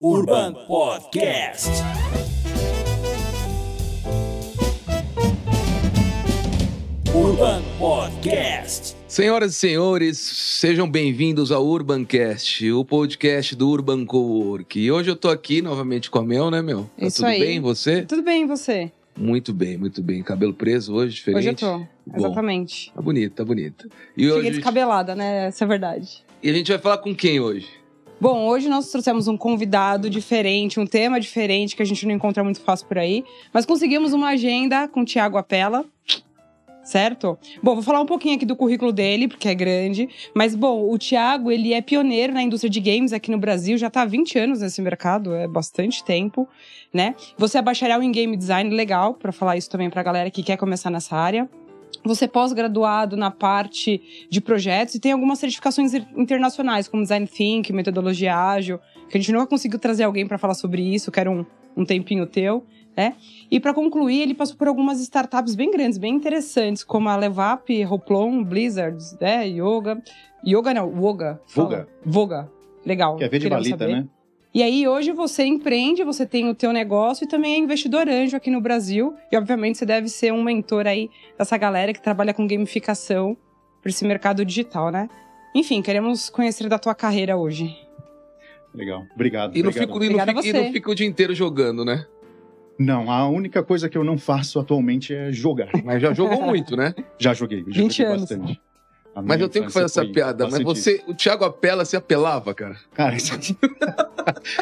Urban Podcast. Urban Podcast. Senhoras e senhores, sejam bem-vindos ao Urbancast, o podcast do Urban Cowork. E hoje eu tô aqui novamente com a Mel, né, Mel? Tá Isso tudo aí. bem, você? Tudo bem, e você? Muito bem, muito bem. Cabelo preso hoje, diferente? Hoje eu tô. Bom. Exatamente. Tá bonito, tá bonito. E Cheguei hoje... descabelada, né? Essa é a verdade. E a gente vai falar com quem hoje? Bom, hoje nós trouxemos um convidado diferente, um tema diferente que a gente não encontra muito fácil por aí, mas conseguimos uma agenda com o Tiago Apela. Certo? Bom, vou falar um pouquinho aqui do currículo dele, porque é grande. Mas, bom, o Thiago, ele é pioneiro na indústria de games aqui no Brasil, já tá há 20 anos nesse mercado, é bastante tempo, né? Você é bacharel em game design, legal, para falar isso também pra galera que quer começar nessa área. Você é pós-graduado na parte de projetos e tem algumas certificações internacionais, como Design Think, metodologia ágil, que a gente nunca conseguiu trazer alguém para falar sobre isso, quero um, um tempinho teu, né? E para concluir, ele passou por algumas startups bem grandes, bem interessantes, como a Levap, Hoplon, Blizzard, né? Yoga. Yoga não, Woga. Voga. Voga. Legal. Que é V de saber. né? E aí, hoje você empreende, você tem o teu negócio e também é investidor anjo aqui no Brasil. E, obviamente, você deve ser um mentor aí dessa galera que trabalha com gamificação para esse mercado digital, né? Enfim, queremos conhecer da tua carreira hoje. Legal. Obrigado. E não, obrigado. fico, e, não fico, e não fico o dia inteiro jogando, né? Não, a única coisa que eu não faço atualmente é jogar. Mas já jogou muito, né? Já joguei, já 20 joguei anos. bastante. Mas eu tenho que fazer essa foi piada. Mas você, o Thiago Apela, se apelava, cara. isso. Cara, essa...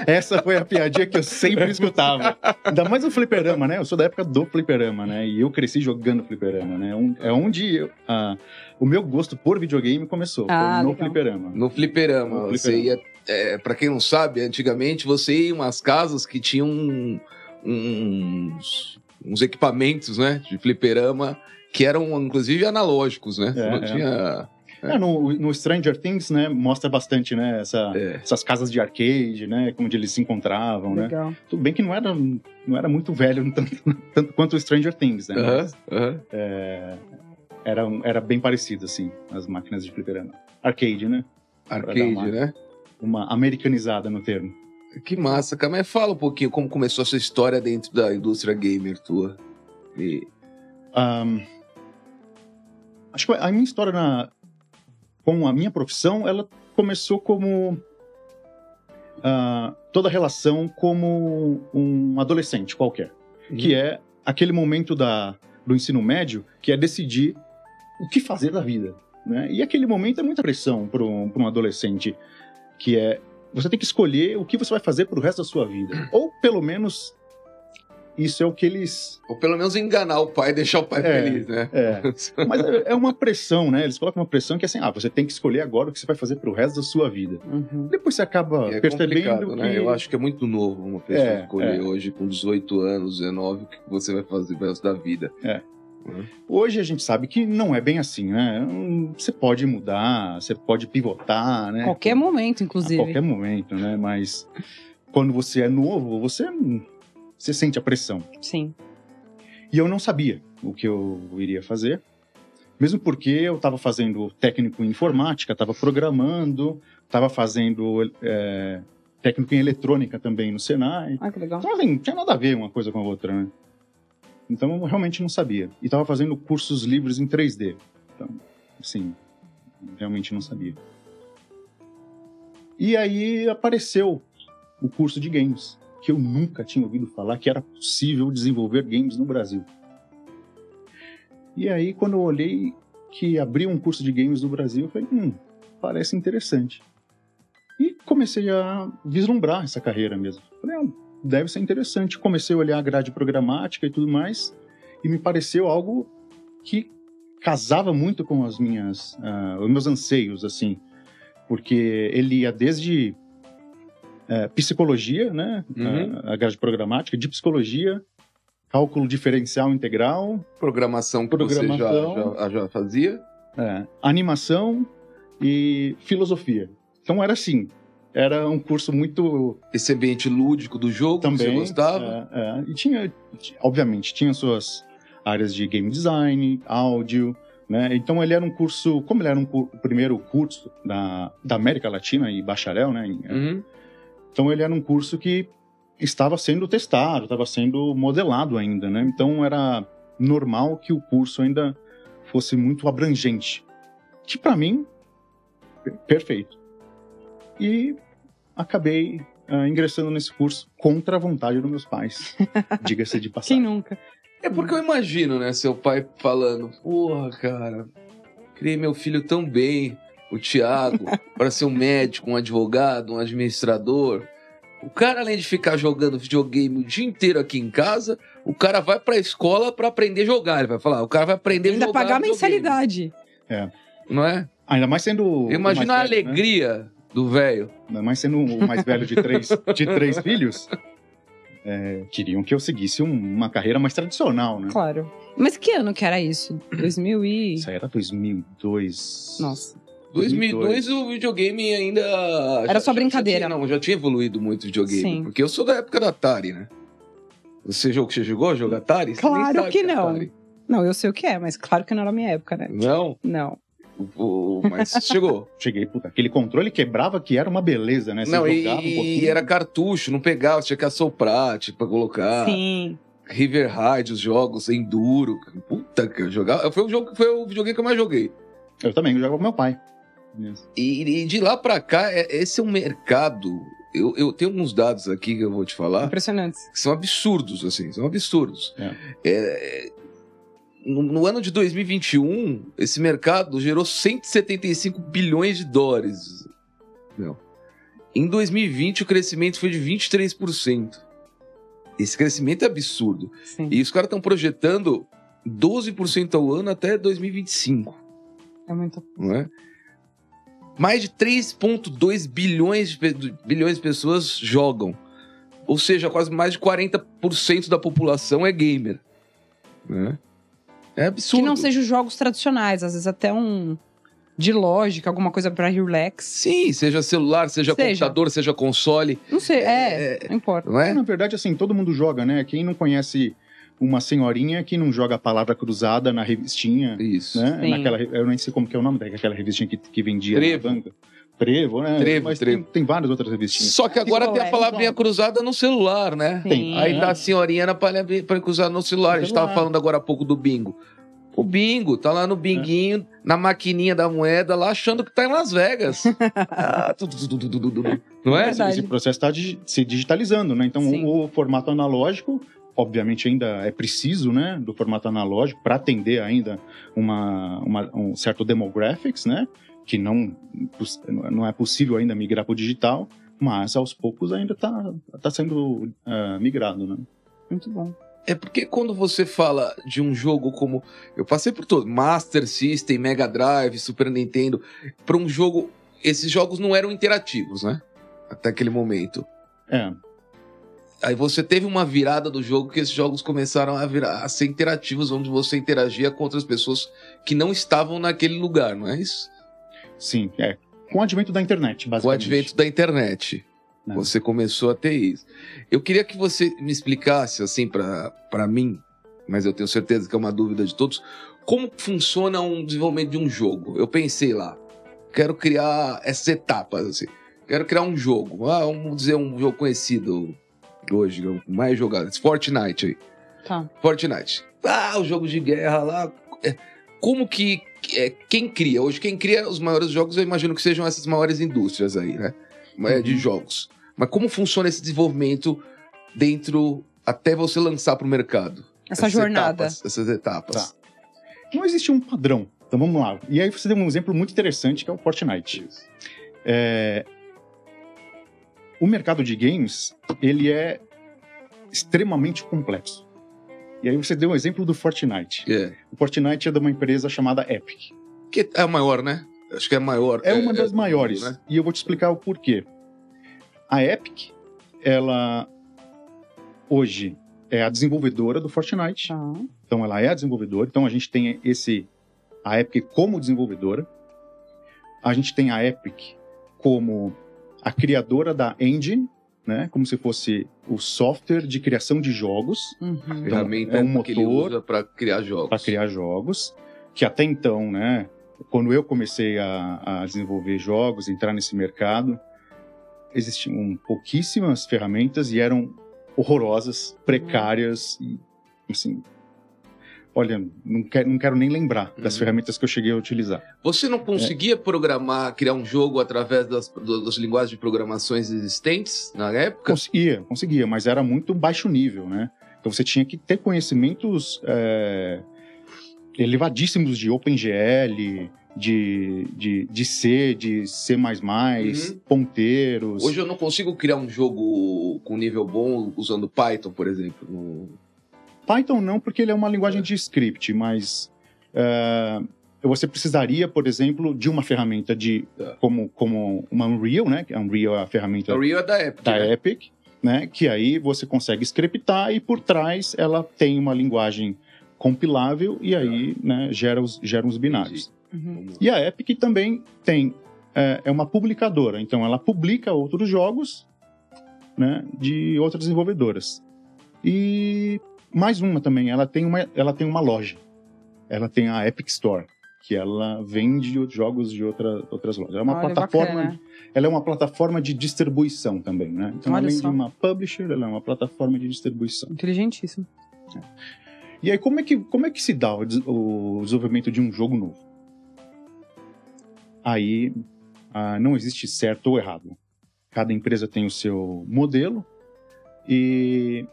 essa foi a piadinha que eu sempre escutava. Ainda mais o fliperama, né? Eu sou da época do fliperama, né? E eu cresci jogando fliperama, né? É onde eu- ah, o meu gosto por videogame começou. Ah, foi no fliperama. No fliperama. No Você fliperama. ia. É, pra quem não sabe, antigamente você ia em umas casas que tinham um- uns, uns equipamentos, né? De fliperama que eram, inclusive, analógicos, né? É, não é. tinha. É, no, no Stranger Things, né? Mostra bastante, né? Essa, É. essas casas de arcade, né? Onde eles se encontravam, né? Legal. Tudo bem que não era, não era muito velho, tanto, tanto quanto o Stranger Things, né? Aham, Mas, aham. é, era, era bem parecido, assim, as máquinas de fliperama. Arcade, né? Arcade, uma- né? Uma americanizada no termo. Que massa, cara. Mas fala um pouquinho como começou a sua história dentro da indústria gamer tua. E- Ahn, acho que a minha história na, com a minha profissão, ela começou como ah, toda relação como um adolescente qualquer. que é aquele momento da, do ensino médio que é decidir o que fazer da vida. Né? E aquele momento é muita pressão para um, um adolescente, que é você tem que escolher o que você vai fazer pro resto da sua vida. Ou pelo menos isso é o que eles. Ou pelo menos enganar o pai e deixar o pai É. feliz, né? É. Mas é é uma pressão, né? Eles colocam uma pressão que é assim: ah, você tem que escolher agora o que você vai fazer pro resto da sua vida. Uhum. Depois você acaba É percebendo complicado, que. né? Eu acho que é muito novo uma pessoa É, escolher é. hoje com 18 anos, 19, o que você vai fazer pro resto da vida. Hoje a gente sabe que não é bem assim, né? Você pode mudar, você pode pivotar, né? Qualquer momento, A inclusive. qualquer momento, né? Mas quando você é novo, você, você sente a pressão. Sim. E eu não sabia o que eu iria fazer, mesmo porque eu estava fazendo técnico em informática, estava programando, estava fazendo é, técnico em eletrônica também no Senai. Ah, que legal. Então, assim, não tinha nada a ver uma coisa com a outra, né? Então, eu realmente não sabia. E estava fazendo cursos livres em 3D. Então, assim, realmente não sabia. E aí apareceu o curso de games, que eu nunca tinha ouvido falar que era possível desenvolver games no Brasil. E aí, quando eu olhei que abriu um curso de games no Brasil, eu falei, hum, parece interessante. E comecei a vislumbrar essa carreira mesmo. Falei, ah, deve ser interessante. Comecei a olhar a grade programática e tudo mais, e me pareceu algo que casava muito com as minhas, ah, os meus anseios, assim, porque ele ia desde eh, psicologia, né, Uhum. a, a grade programática, de psicologia, cálculo diferencial integral, Programação que você já, Programação. já, já fazia. é, animação e filosofia. Então era assim, era um curso muito Esse ambiente lúdico do jogo que também você gostava. é, é. e tinha obviamente tinha suas áreas de game design áudio né então ele era um curso como ele era um o primeiro curso da, da América Latina e bacharel né Uhum. Então ele era um curso que estava sendo testado, estava sendo modelado ainda, né? Então era normal que o curso ainda fosse muito abrangente. Que para mim, per- perfeito. E acabei ah, ingressando nesse curso contra a vontade dos meus pais. Diga-se de Quem passagem. nunca? É porque eu imagino, né, seu pai falando, porra, cara, criei meu filho tão bem, o Thiago, para ser um médico, um advogado, um administrador. O cara, além de ficar jogando videogame o dia inteiro aqui em casa, o cara vai pra escola pra aprender a jogar. Ele vai falar, o cara vai aprender a Ainda jogar. pagar videogame, mensalidade. Não é? Ainda mais sendo. Imagina a né? alegria do velho. Ainda mais sendo o mais velho de três, de três filhos. é, queriam que eu seguisse um- uma carreira mais tradicional, né? Claro. Mas que ano que era isso? 2000 e... Isso aí era 2002. Nossa. 2002 o videogame ainda. Era só brincadeira. Já tinha, não, já tinha evoluído muito o videogame. Sim. Porque eu sou da época da Atari, né? Você jogou, você jogou a jogar Atari? Claro que é não. Atari. Não, eu sei o que é, mas claro que não era a minha época, né? Não, Não. o- o- mas chegou. Cheguei, puta, aquele controle quebrava que era uma beleza, né? Você não, e, um e pouquinho. era cartucho, não pegava, tinha que assoprar, tipo, pra colocar. Sim. River Ride, os jogos, Enduro. Puta que eu jogava. Foi o jogo foi o videogame que eu mais joguei. Eu também, eu jogava com meu pai. E, e de lá pra cá, é- esse é um mercado. Eu, eu tenho uns dados aqui que eu vou te falar. Impressionante. que são absurdos, assim, são absurdos. É. É, no, no ano de 2021, esse mercado gerou 175 bilhões de dólares. Não. Em 2020, o crescimento foi de 23%. Esse crescimento é absurdo. Sim. E os caras estão projetando 12% ao ano até 2025, É muito. não é? Mais de 3,2 bilhões de, bilhões de pessoas jogam. Ou seja, quase mais de 40% da população é gamer. Né? É absurdo. Que não sejam jogos tradicionais, às vezes até um de lógica, alguma coisa pra relax. Sim, seja celular, seja, Seja. computador, seja console. Não sei, É, é, não importa. Não é? Na verdade, assim, todo mundo joga, né? Quem não conhece uma senhorinha que não joga a palavra cruzada na revistinha, Isso. né? Sim. Naquela, eu nem sei como que é o nome daquela revistinha que, que vendia Trevo. na banca. Trevo, né? Trevo, Mas Trevo. Tem, tem várias outras revistinhas. Só que agora tem a é, palavrinha cruzada no celular, né? Sim. Aí tá a senhorinha na palavrinha cruzada no celular. A gente tava falando agora há pouco do bingo. O bingo, tá lá no binguinho, na maquininha da moeda, lá achando que tá em Las Vegas. Não é? Verdade. Esse processo está se digitalizando, né? Então, Sim. o formato analógico, obviamente, ainda é preciso, né? Do formato analógico para atender ainda uma, uma- um certo demographics, né? Que não, não é possível ainda migrar para o digital, mas aos poucos ainda está tá sendo ah, migrado, né? Muito bom. É porque quando você fala de um jogo como. Eu passei por todo Master System, Mega Drive, Super Nintendo. Para um jogo. Esses jogos não eram interativos, né? Até aquele momento. É, Aí você teve uma virada do jogo que esses jogos começaram a, virar, a ser interativos, onde você interagia com outras pessoas que não estavam naquele lugar, não é isso? sim, é. Com o advento da internet, basicamente. Com o advento da internet. Né? Você começou a ter isso. Eu queria que você me explicasse, assim, para mim, mas eu tenho certeza que é uma dúvida de todos, como funciona um desenvolvimento de um jogo. Eu pensei lá, quero criar essas etapas, assim. Quero criar um jogo. Ah, vamos dizer um jogo conhecido hoje, mais jogado, Fortnite aí. Tá. Fortnite. Ah, o jogo de guerra lá. É, Como que. é, quem cria? Hoje, quem cria os maiores jogos, eu imagino que sejam essas maiores indústrias aí, né? É, De Uhum. jogos. Mas como funciona esse desenvolvimento dentro. até você lançar para o mercado? Essa Essas jornada. etapas, essas etapas. Tá. Não existe um padrão. Então vamos lá. E aí você deu um exemplo muito interessante que é o Fortnite. É, O mercado de games, ele é extremamente complexo. E aí você deu um exemplo do Fortnite. É. O Fortnite é de uma empresa chamada Epic. Que é a maior, né? Acho que é a maior. É uma das do maiores. né? E eu vou te explicar o porquê. A Epic, ela hoje é a desenvolvedora do Fortnite. Tá. Então ela é a desenvolvedora. Então a gente tem esse a Epic como desenvolvedora. A gente tem a Epic como a criadora da engine, né? Como se fosse o software de criação de jogos Uhum. Ferramenta é um que ele motor usa para criar jogos. para criar jogos, que até então, né? Quando eu comecei a, a desenvolver jogos, entrar nesse mercado, existiam pouquíssimas ferramentas e eram horrorosas, precárias, e, assim. Olha, não quero, não quero nem lembrar das Uhum. ferramentas que eu cheguei a utilizar. Você não conseguia programar, criar um jogo através das, das linguagens de programações existentes na época? Conseguia, conseguia, mas era muito baixo nível, né? Então você tinha que ter conhecimentos é, elevadíssimos de OpenGL, de, de, de C, de C++, Uhum. ponteiros. Hoje eu não consigo criar um jogo com nível bom usando Python, por exemplo. Python não, porque ele é uma linguagem de script, mas é, você precisaria, por exemplo, de uma ferramenta de Tá. como, como uma Unreal, né? A Unreal é a ferramenta A Real é da Epic. da né? Epic, né? Que aí você consegue scriptar e por trás ela tem uma linguagem compilável e aí né, gera, os, gera os binários. Uhum. E a Epic também tem é, é uma publicadora, então ela publica outros jogos né, de outras desenvolvedoras. E mais uma também, ela tem uma, ela tem uma loja. Ela tem a Epic Store, que ela vende jogos de outra, outras lojas. É uma Olha, plataforma bacana. ela é uma plataforma de distribuição também, né? Então, Olha além só. de uma publisher, ela é uma plataforma de distribuição. Inteligentíssimo. E aí, como é que, como é que se dá o desenvolvimento de um jogo novo? Aí, ah, não existe certo ou errado. Cada empresa tem o seu modelo e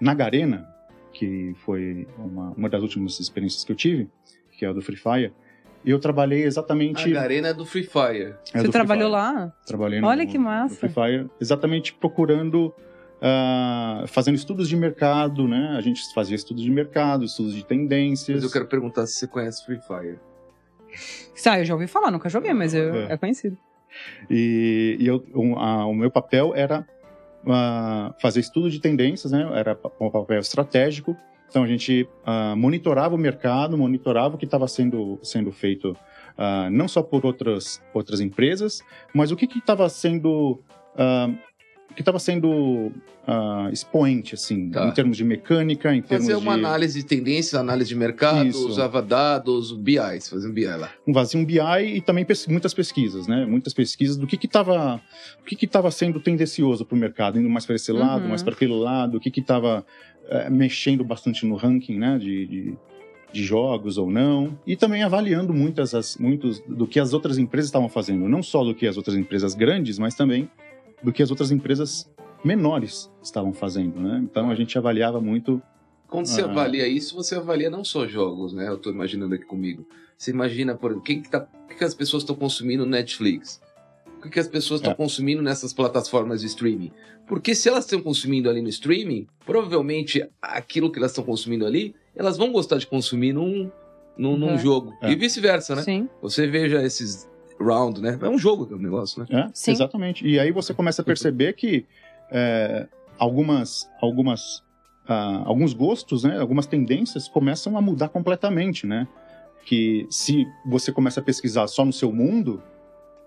na Garena, que foi uma, uma das últimas experiências que eu tive, que é a do Free Fire, eu trabalhei exatamente... A Garena é do Free Fire. é Você Free trabalhou Fire. lá? Trabalhei no, Olha que massa. no Free Fire, exatamente procurando, ah, fazendo estudos de mercado, né? A gente fazia estudos de mercado, estudos de tendências. Mas eu quero perguntar se você conhece Free Fire. Ah, eu já ouvi falar, nunca joguei, mas eu, É. é. conhecido. E, e eu, um, a- o meu papel era ah, fazer estudo de tendências, né? Era um papel estratégico. Então a gente ah, monitorava o mercado, monitorava o que estava sendo, sendo feito ah, não só por outras, outras empresas, mas o que estava sendo o que estava sendo ah, expoente assim, Tá. em termos de mecânica, em termos Fazer uma de análise de tendência, análise de mercado, Isso. usava dados, BI, fazia um BI lá. um vazio um BI e também pes- muitas pesquisas, né? Muitas pesquisas do que que estava que que estava sendo tendencioso para o mercado, indo mais para esse lado, Uhum. mais para aquele lado, o que que estava mexendo bastante no ranking, né? De, de, de jogos ou não, e também avaliando muitas as, muitos do que as outras empresas estavam fazendo, não só do que as outras empresas grandes, mas também do que as outras empresas menores estavam fazendo, né? Então a gente avaliava muito Quando você Ah. avalia isso, você avalia não só jogos, né? Eu tô imaginando aqui comigo. Você imagina, por exemplo, quem que tá, o que, que as pessoas estão consumindo no Netflix? O que, que as pessoas estão É. consumindo nessas plataformas de streaming? Porque se elas estão consumindo ali no streaming, provavelmente aquilo que elas estão consumindo ali, elas vão gostar de consumir num, num, num Uhum. jogo. É. E vice-versa, né? Sim. Você veja esses round, né? É um jogo o negócio, né? É, Sim. exatamente. E aí você começa a perceber que é, algumas, algumas, ah, alguns gostos, né, algumas tendências começam a mudar completamente, né? Que se você começa a pesquisar só no seu mundo,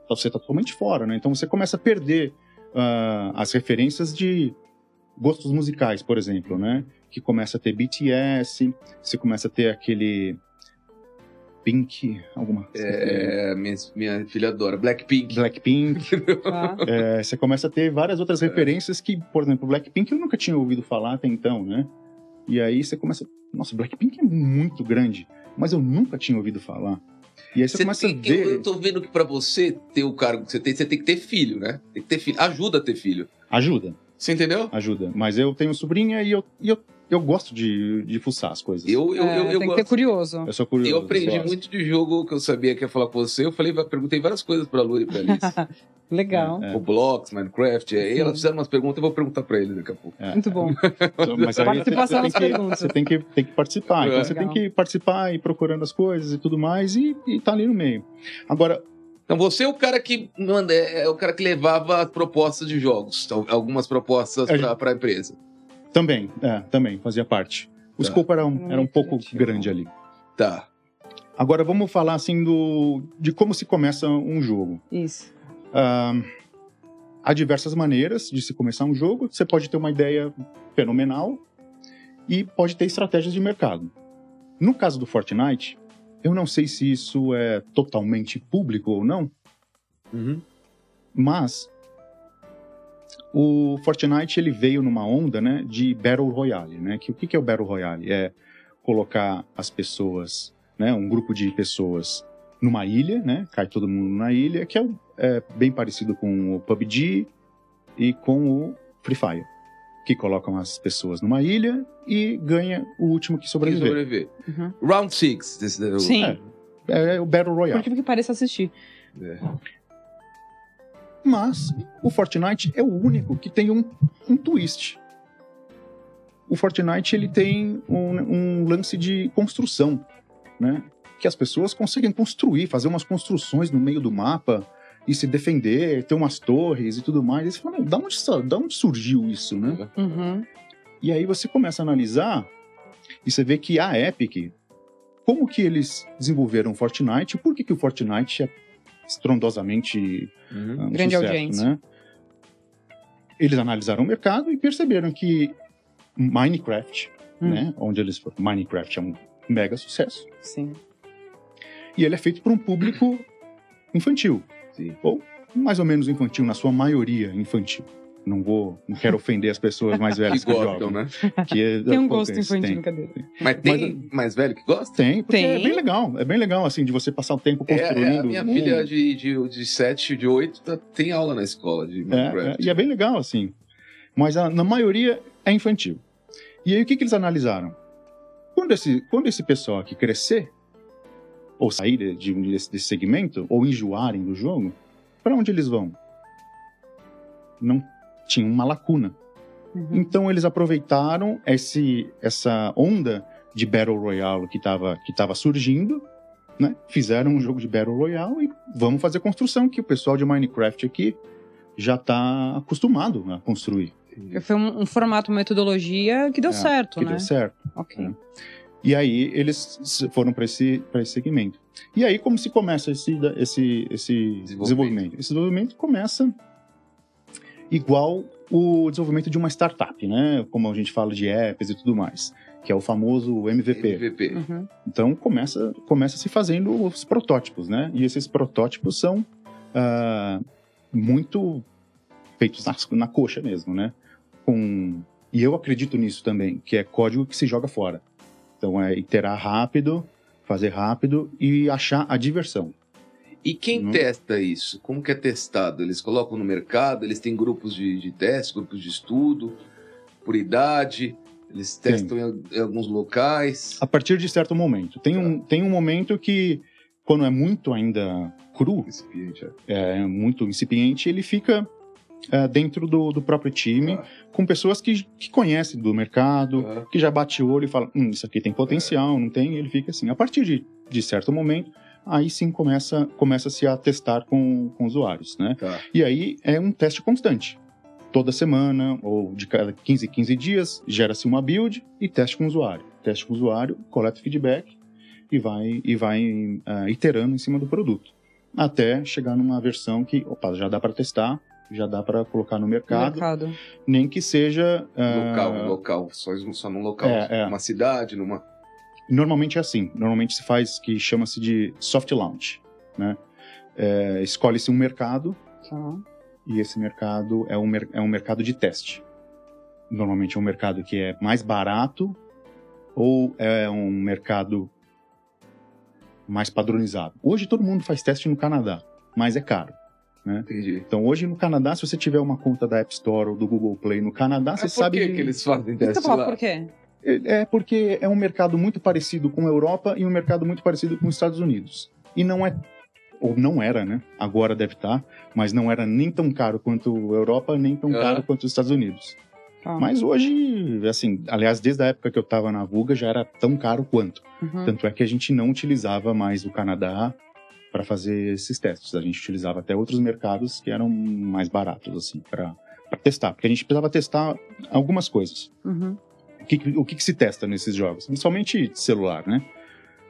você está totalmente fora, né? Então você começa a perder ah, as referências de gostos musicais, por exemplo, né? Que começa a ter BTS, você começa a ter aquele Pink, alguma É, minha, minha filha adora. Blackpink. Blackpink, Tá. É, você começa a ter várias outras referências que, por exemplo, Blackpink eu nunca tinha ouvido falar até então, né? E aí você começa. Nossa, Blackpink é muito grande, mas eu nunca tinha ouvido falar. E aí você, Você começa tem a ver. eu tô vendo que pra você ter o cargo que você tem, você tem que ter filho, né? Tem que ter filho. Ajuda a ter filho. Ajuda, Você entendeu? ajuda. Mas eu tenho sobrinha e eu, e eu, eu gosto de, de fuçar as coisas. Eu, eu, É, eu, eu, tem que ter curioso. Eu sou curioso. eu aprendi muito de jogo que eu sabia que ia falar com você. Eu falei, perguntei várias coisas pra Lura e pra Alice. Legal. É. O Blocks, Minecraft. Aí elas fizeram umas perguntas, eu vou perguntar pra eles daqui a pouco. É. Muito bom. Então, Mas aí você, Participação você nas tem que, você tem que, tem que participar. Então É. você tem que participar e ir procurando as coisas e tudo mais e, e tá ali no meio. Agora, Então você é o cara que manda, é o cara que levava propostas de jogos, al- algumas propostas A pra, pra empresa. Também, é, também fazia parte. O Tá. escopo era um, era um pouco criativo. grande ali. Tá. Agora vamos falar assim do de como se começa um jogo. Isso. Ah, há diversas maneiras de se começar um jogo. Você pode ter uma ideia fenomenal e pode ter estratégias de mercado. No caso do Fortnite, eu não sei se isso é totalmente público ou não, Uhum. mas o Fortnite ele veio numa onda, né, de Battle Royale, né? Que o que é o Battle Royale? É colocar as pessoas, né, um grupo de pessoas numa ilha, né? Cai todo mundo na ilha, que é, é bem parecido com o PUBG e com o Free Fire, que colocam as pessoas numa ilha e ganha o último que sobreviver. sobreviver. Uhum. Round 6. Desse, o- Sim. É, é o Battle Por Royale. que pareça assistir. É. Mas o Fortnite é o único que tem um, um twist. O Fortnite ele tem um, um lance de construção, né? Que as pessoas conseguem construir, fazer umas construções no meio do mapa e se defender, ter umas torres e tudo mais. E você fala, "Não, da onde, da onde surgiu isso, né? Uhum. E aí você começa a analisar e você vê que a Epic, como que eles desenvolveram o Fortnite, por que, que o Fortnite é estrondosamente Uhum. ah, um Grande sucesso, audiência. né? Eles analisaram o mercado e perceberam que Minecraft, Hum. né, onde eles Minecraft é um mega sucesso Sim. e ele é feito para um público infantil, Sim. ou mais ou menos infantil na sua maioria infantil. Não vou, não quero ofender as pessoas mais Que velhas que, gostam, jogam, né? que é- Tem um pô, gosto infantil, tem. brincadeira. Mas tem mais velho que gosta? Tem, porque é Tem. bem legal. É bem legal, assim, de você passar o tempo É, construindo. é, a minha um- filha de, de, de 7, de 8, tá- tem aula na escola de É, é, Minecraft. e é bem legal, assim. Mas a- na maioria é infantil. E aí o que, que eles analisaram? Quando esse, quando esse pessoal aqui crescer, ou sair de, de- desse, desse segmento, ou enjoarem do jogo, para onde eles vão? Não tinha uma lacuna. Uhum. Então eles aproveitaram esse, essa onda de Battle Royale que estava que tava surgindo, né? fizeram um jogo de Battle Royale e vamos fazer construção que o pessoal de Minecraft aqui já está acostumado a construir, Foi um, um formato, uma metodologia que deu É, certo, que né? deu certo. Ok. É. E aí eles se- foram para esse, pra esse segmento. E aí como se começa esse, esse, esse Desenvolvimento. desenvolvimento? Esse desenvolvimento começa igual o desenvolvimento de uma startup, né? Como a gente fala de apps e tudo mais, que é o famoso MVP. MVP. Uhum. Então começa, começa se fazendo os protótipos, né? E esses protótipos são ah, muito feitos na, na coxa mesmo, né? Com, e eu acredito nisso também, que é código que se joga fora. Então é iterar rápido, fazer rápido e achar a diversão. E quem Não. testa isso? Como que é testado? Eles colocam no mercado, eles têm grupos de, de teste, grupos de estudo, por idade, eles testam em, em alguns locais. A partir de certo momento. Tem um, tem um momento que, quando é muito ainda cru, Recipiente, é. é muito incipiente, ele fica é, dentro do, do próprio time, Ah. com pessoas que, que conhecem do mercado, Ah. que já bate o olho e fala, hum, isso aqui tem potencial, não tem, e ele fica assim. A partir de, de certo momento, aí sim começa, começa-se a testar com, com usuários, né? Tá. E aí é um teste constante. Toda semana, ou de cada 15 15 dias, gera-se uma build e teste com o usuário. Teste com o usuário, coleta feedback e vai, e vai ah, iterando em cima do produto. Até chegar numa versão que, opa, já dá para testar, já dá para colocar no mercado, Mercado. nem que seja. ah, Local, local, só, só num local. É, é. Numa cidade, numa. Normalmente é assim. Normalmente se faz que chama-se de soft launch. Né? É, Escolhe-se um mercado Tá. e esse mercado é um, é um mercado de teste. Normalmente é um mercado que é mais barato ou é um mercado mais padronizado. Hoje todo mundo faz teste no Canadá, mas é caro. Entendi. Então hoje no Canadá, se você tiver uma conta da App Store ou do Google Play no Canadá, você por sabe que, que eles fazem teste lá? por quê? É porque é um mercado muito parecido com a Europa e um mercado muito parecido com os Estados Unidos. E não é, ou não era, né? Agora deve estar, mas não era nem tão caro quanto a Europa, nem tão Aham. caro quanto os Estados Unidos. Tá. Mas hoje, assim, aliás, desde a época que eu estava na Vuga já era tão caro quanto. Uhum. Tanto é que a gente não utilizava mais o Canadá para fazer esses testes. A gente utilizava até outros mercados que eram mais baratos, assim, para testar. Porque a gente precisava testar algumas coisas. Uhum. O que, o que, que se testa nesses jogos? Principalmente celular, né?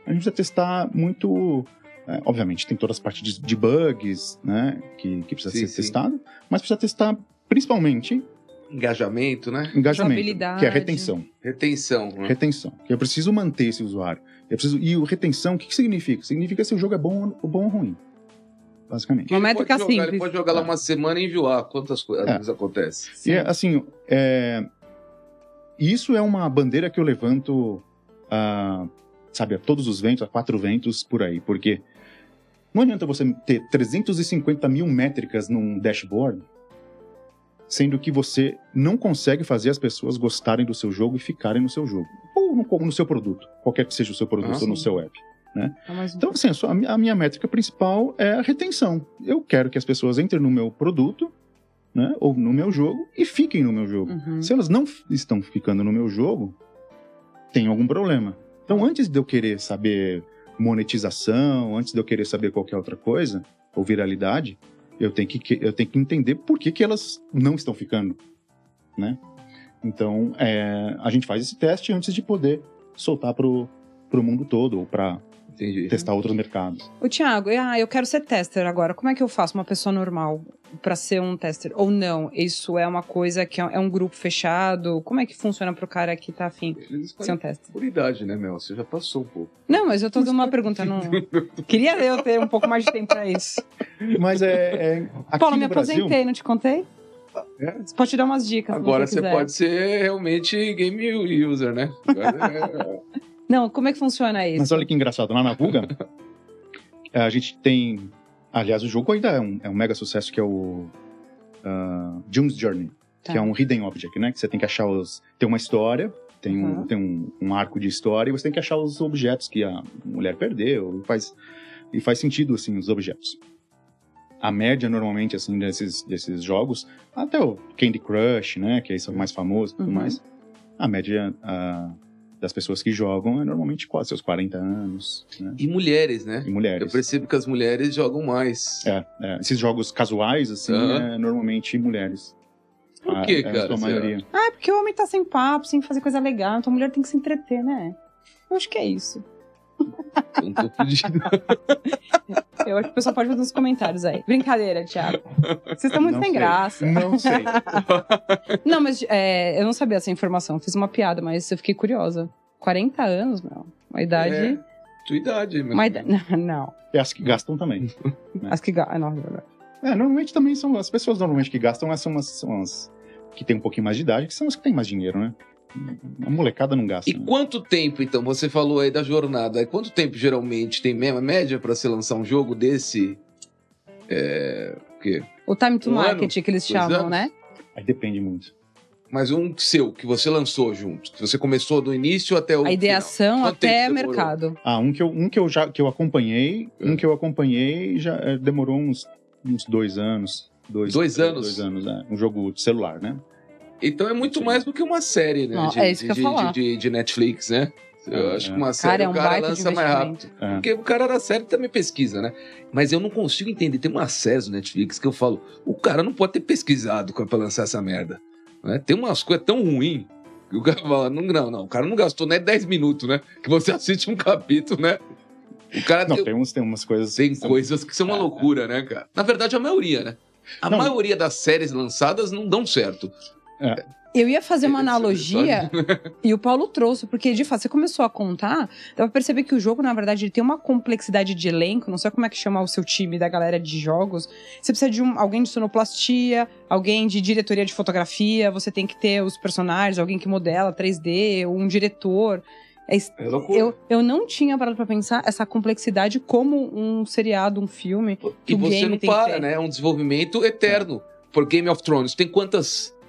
A gente precisa testar muito. é, obviamente, tem todas as partes de, de bugs, né? Que, que precisa Sim, ser sim. testado, mas precisa testar principalmente Engajamento, né? engajamento, que é a retenção. Retenção. Né? Retenção. Que eu preciso manter esse usuário. Eu preciso, e o retenção, o que, que significa? Significa se o jogo é bom, ou- bom ou ruim. basicamente. Uma Ele métrica pode jogar, simples. Ele pode jogar lá uma semana e enjoar. Quantas coisas É. vezes acontece? E assim, é, isso é uma bandeira que eu levanto, a, sabe, a todos os ventos, a quatro ventos por aí, porque não adianta você ter 350 mil métricas num dashboard, sendo que você não consegue fazer as pessoas gostarem do seu jogo e ficarem no seu jogo, ou no, no seu produto, qualquer que seja o seu produto Ah, ou no seu app. É mais um- Então, assim, a sua- a minha métrica principal é a retenção. Eu quero que as pessoas entrem no meu produto, né, ou no meu jogo e fiquem no meu jogo. Uhum. Se elas não estão ficando no meu jogo, tem algum problema. Então, antes de eu querer saber monetização, antes de eu querer saber qualquer outra coisa, ou viralidade, eu tenho que, eu tenho que entender por que, que elas não estão ficando, né? Então, é, a gente faz esse teste antes de poder soltar pro, pro mundo todo, ou para testar outros mercados. O Thiago, ah, eu quero ser tester agora. Como é que eu faço uma pessoa normal pra ser um tester? Ou não? Isso é uma coisa que é é um grupo fechado? Como é que funciona pro cara que tá afim de ser um tester? por idade, né, Mel? Você já passou um pouco. Não, mas eu tô dando uma pergunta. Não... Queria eu ter um pouco mais de tempo pra isso. Mas é, é aqui Paulo, no me Brasil, aposentei, não te contei? É? Você pode te dar umas dicas. Agora você, você pode ser realmente game user, né? Agora é- Não, como é que funciona isso? Mas olha que engraçado, lá na Ruga, a gente tem. Aliás, o jogo ainda é um, é um mega sucesso que é o uh, June's Journey, Tá. que é um hidden object, né? Que você tem que achar os. Tem uma história, tem, um, Uhum. tem um, um arco de história, e você tem que achar os objetos que a mulher perdeu. E faz, e faz sentido, assim, os objetos. A média, normalmente, assim, desses, desses jogos, até o Candy Crush, né? Que é isso mais famoso e tudo Uhum. mais. A média ah, das pessoas que jogam é normalmente quase seus 40 anos, né? E mulheres, né? E mulheres. Eu percebo que as mulheres jogam mais. É, é, esses jogos casuais, assim, Aham. é normalmente mulheres. Por A- quê, é a cara? sua Você maioria. Ah, é porque o homem tá sem papo, sem fazer coisa legal, então a mulher tem que se entreter, né? Eu acho que é isso. Eu não tô pedindo. Eu acho que o pessoal pode fazer uns comentários aí. Brincadeira, Thiago. Vocês estão muito Não sem sei. graça. Não sei. Não, mas é, eu não sabia essa informação. Fiz uma piada, mas eu fiquei curiosa. 40 anos, meu. Uma idade. É, tua idade, meu. Uma idade. Não. É as que gastam também. As que. ga- Ah, não, é verdade. É, normalmente também são as pessoas normalmente que gastam, essas são as, são as que têm um pouquinho mais de idade, que são as que têm mais dinheiro, né? A molecada não gasta. E né? quanto tempo, então? Você falou aí da jornada. Quanto tempo geralmente tem mesmo a média pra se lançar um jogo desse? É. O quê? O time to Um market ano? que eles chamam, anos? né? Aí depende muito. Mas um seu, que você lançou junto. Que você começou do início até o. A ideação até mercado. Ah, um que eu, um que eu já que eu acompanhei, É. um que eu acompanhei já é, demorou uns, uns dois anos. Dois, Dois três- anos? Dois anos, é. Um jogo de celular, né? Então é muito Sim. mais do que uma série, né? Não, de, é isso que eu de, ia falar. de, de- de Netflix, né? Eu É, acho que é. uma série Cara, é um o cara de lança mais rápido. É. Porque o cara da série também pesquisa, né? Mas eu não consigo entender. Tem uma série do Netflix que eu falo, o cara não pode ter pesquisado pra lançar essa merda. Né? Tem umas coisas tão ruins que o cara fala, não, não, não, o cara não gastou nem 10 minutos, né? Que você assiste um capítulo, né? O cara Não, tem, tem, uns, tem umas coisas. tem são- coisas que são uma É, loucura, né, cara? Na verdade, a maioria, né? A Não. maioria das séries lançadas não dão certo. Eu ia fazer uma analogia e o Paulo trouxe, porque de fato você começou a contar, dá pra perceber que o jogo, na verdade, ele tem uma complexidade de elenco, não sei como é que chama o seu time da galera de jogos. Você precisa de um, alguém de sonoplastia, alguém de diretoria de fotografia, você tem que ter os personagens, alguém que modela 3D, um diretor. É É loucura. eu, eu não tinha parado pra pensar essa complexidade como um seriado, um filme. que E você game não para, né? É um desenvolvimento eterno. Por Game of Thrones, tem quantas é,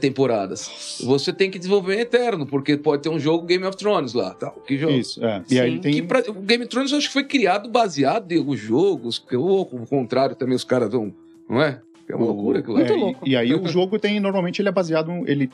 temporadas? Você tem que desenvolver eterno, porque pode ter um jogo Game of Thrones lá. Tal. Que jogo? Isso, é. E aí Sim. tem. Que pra- o Game of Thrones eu acho que foi criado baseado em alguns jogos, que ou ao contrário também os caras vão, não é? É uma o- loucura aquilo é, lá. Muito e- louco. E, aí o jogo tem, normalmente ele é baseado, ele,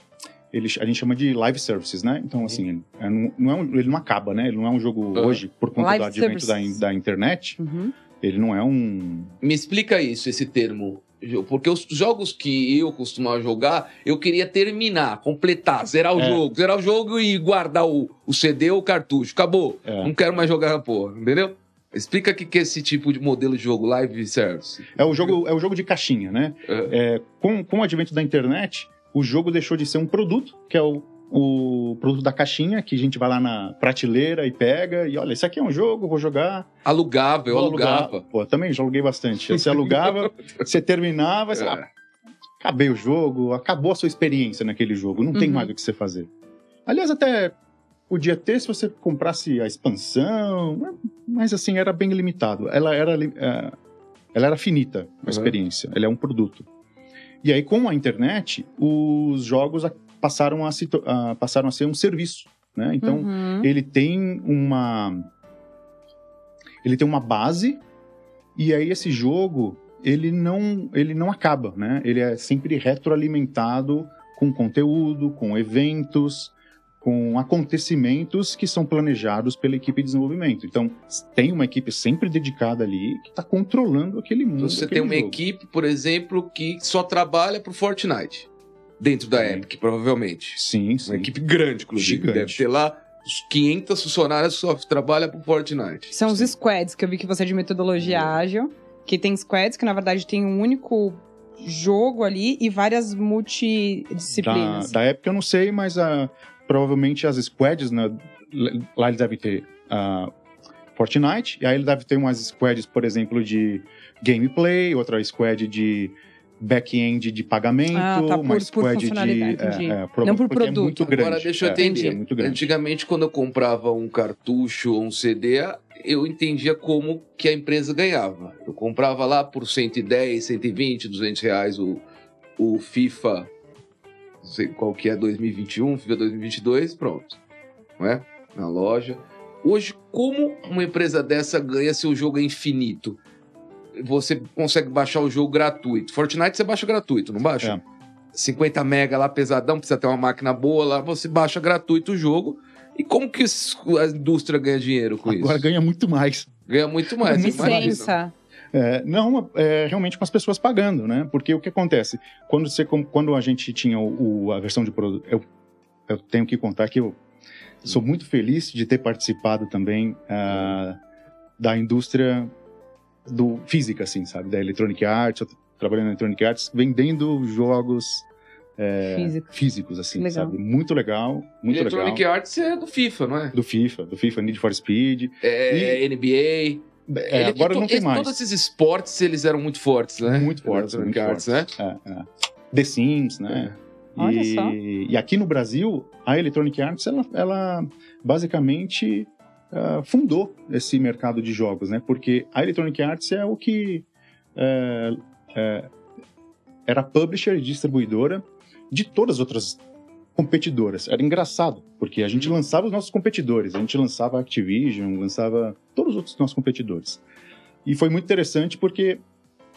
ele a gente chama de live services, né? Então assim, ele, é, não, não é um- ele não acaba, né? Ele não é um jogo Ah. hoje por conta Live do advento da, da internet. Uhum. Ele não é um Me explica isso, esse termo. Porque os jogos que eu costumava jogar, eu queria terminar, completar, zerar o É. jogo, zerar o jogo e guardar o, o CD ou o cartucho. Acabou. É. Não quero mais jogar a porra, entendeu? Explica o que que é esse tipo de modelo de jogo, live service. É o jogo, é o jogo de caixinha, né? É. É, com, com o advento da internet, o jogo deixou de ser um produto, que é o, o produto da caixinha, que a gente vai lá na prateleira e pega, e olha, isso aqui é um jogo, vou jogar. Alugava, eu vou alugar. alugava. Pô, também já aluguei bastante. Você alugava, você terminava, você, É. ah, acabei o jogo, acabou a sua experiência naquele jogo, não tem Uhum. mais o que você fazer. Aliás, até podia ter se você comprasse a expansão, mas assim, era bem limitado. Ela era, eh, ela era finita, a Uhum. experiência, ela é um produto. E aí, com a internet, os jogos passaram a, se passaram a ser um serviço, né? Então, Uhum. ele tem uma ele tem uma base e aí esse jogo ele não ele não acaba né ele é sempre retroalimentado com conteúdo com eventos com acontecimentos que são planejados pela equipe de desenvolvimento então tem uma equipe sempre dedicada ali que está controlando aquele mundo Então, você aquele tem uma jogo. equipe, por exemplo, que só trabalha pro Fortnite. Dentro da Sim. Epic, provavelmente. sim sim Uma equipe grande, inclusive. Gigante. Deve ter lá uns 500 funcionários que só trabalham pro Fortnite. São os squads, que eu vi que você é de metodologia É. ágil. Que tem squads que, na verdade, tem um único jogo ali e várias da, multidisciplinas. da época eu não sei mas ah, provavelmente as squads né, lá eles devem ter ah, Fortnite, e aí ele deve ter umas squads, por exemplo, de gameplay, outra squad de back-end de pagamento, Ah, tá, por- uma por de... funcionalidade, entendi. pro- Não por produto. É muito grande. Agora, deixa eu É, entender. É muito grande. Antigamente, quando eu comprava um cartucho ou um CD, eu entendia como que a empresa ganhava. Eu comprava lá por 110, 120, 200 reais o, o FIFA, não sei qual que é, 2021, FIFA 2022, pronto. Não é? Na loja. Hoje, como uma empresa dessa ganha se o jogo é infinito? Você consegue baixar o jogo gratuito. Fortnite você baixa gratuito, não baixa? É. 50 mega lá pesadão, precisa ter uma máquina boa lá, você baixa gratuito o jogo. E como que a indústria ganha dinheiro com Agora isso? ganha muito mais. Ganha muito mais. Licença. É, não, é, realmente com as pessoas pagando, né? Porque o que acontece? Quando, você, quando a gente tinha o, o- a versão de produto. Eu, eu tenho que contar que eu sou muito feliz de ter participado também ah, da indústria do física, assim, sabe? Da Electronic Arts. Eu trabalhei na Electronic Arts vendendo jogos é, Físico. físicos, assim, Legal. sabe? Muito legal, muito Electronic legal. Arts é do FIFA, não é? Do FIFA, do FIFA Need for Speed. É NBA. É, Ele- agora to- não tem mais. Todos esses esportes, eles eram muito fortes, né? Muito fortes, Electronic muito Arts, fortes. né? É, é. The Sims, né? Olha e, só. e aqui no Brasil, a Electronic Arts, ela, ela basicamente ah, fundou esse mercado de jogos, né? Porque a Electronic Arts é o que é, é, era publisher e distribuidora de todas as outras competidoras. Era engraçado, porque a gente lançava os nossos competidores, a gente lançava Activision, lançava todos os outros nossos competidores. E foi muito interessante porque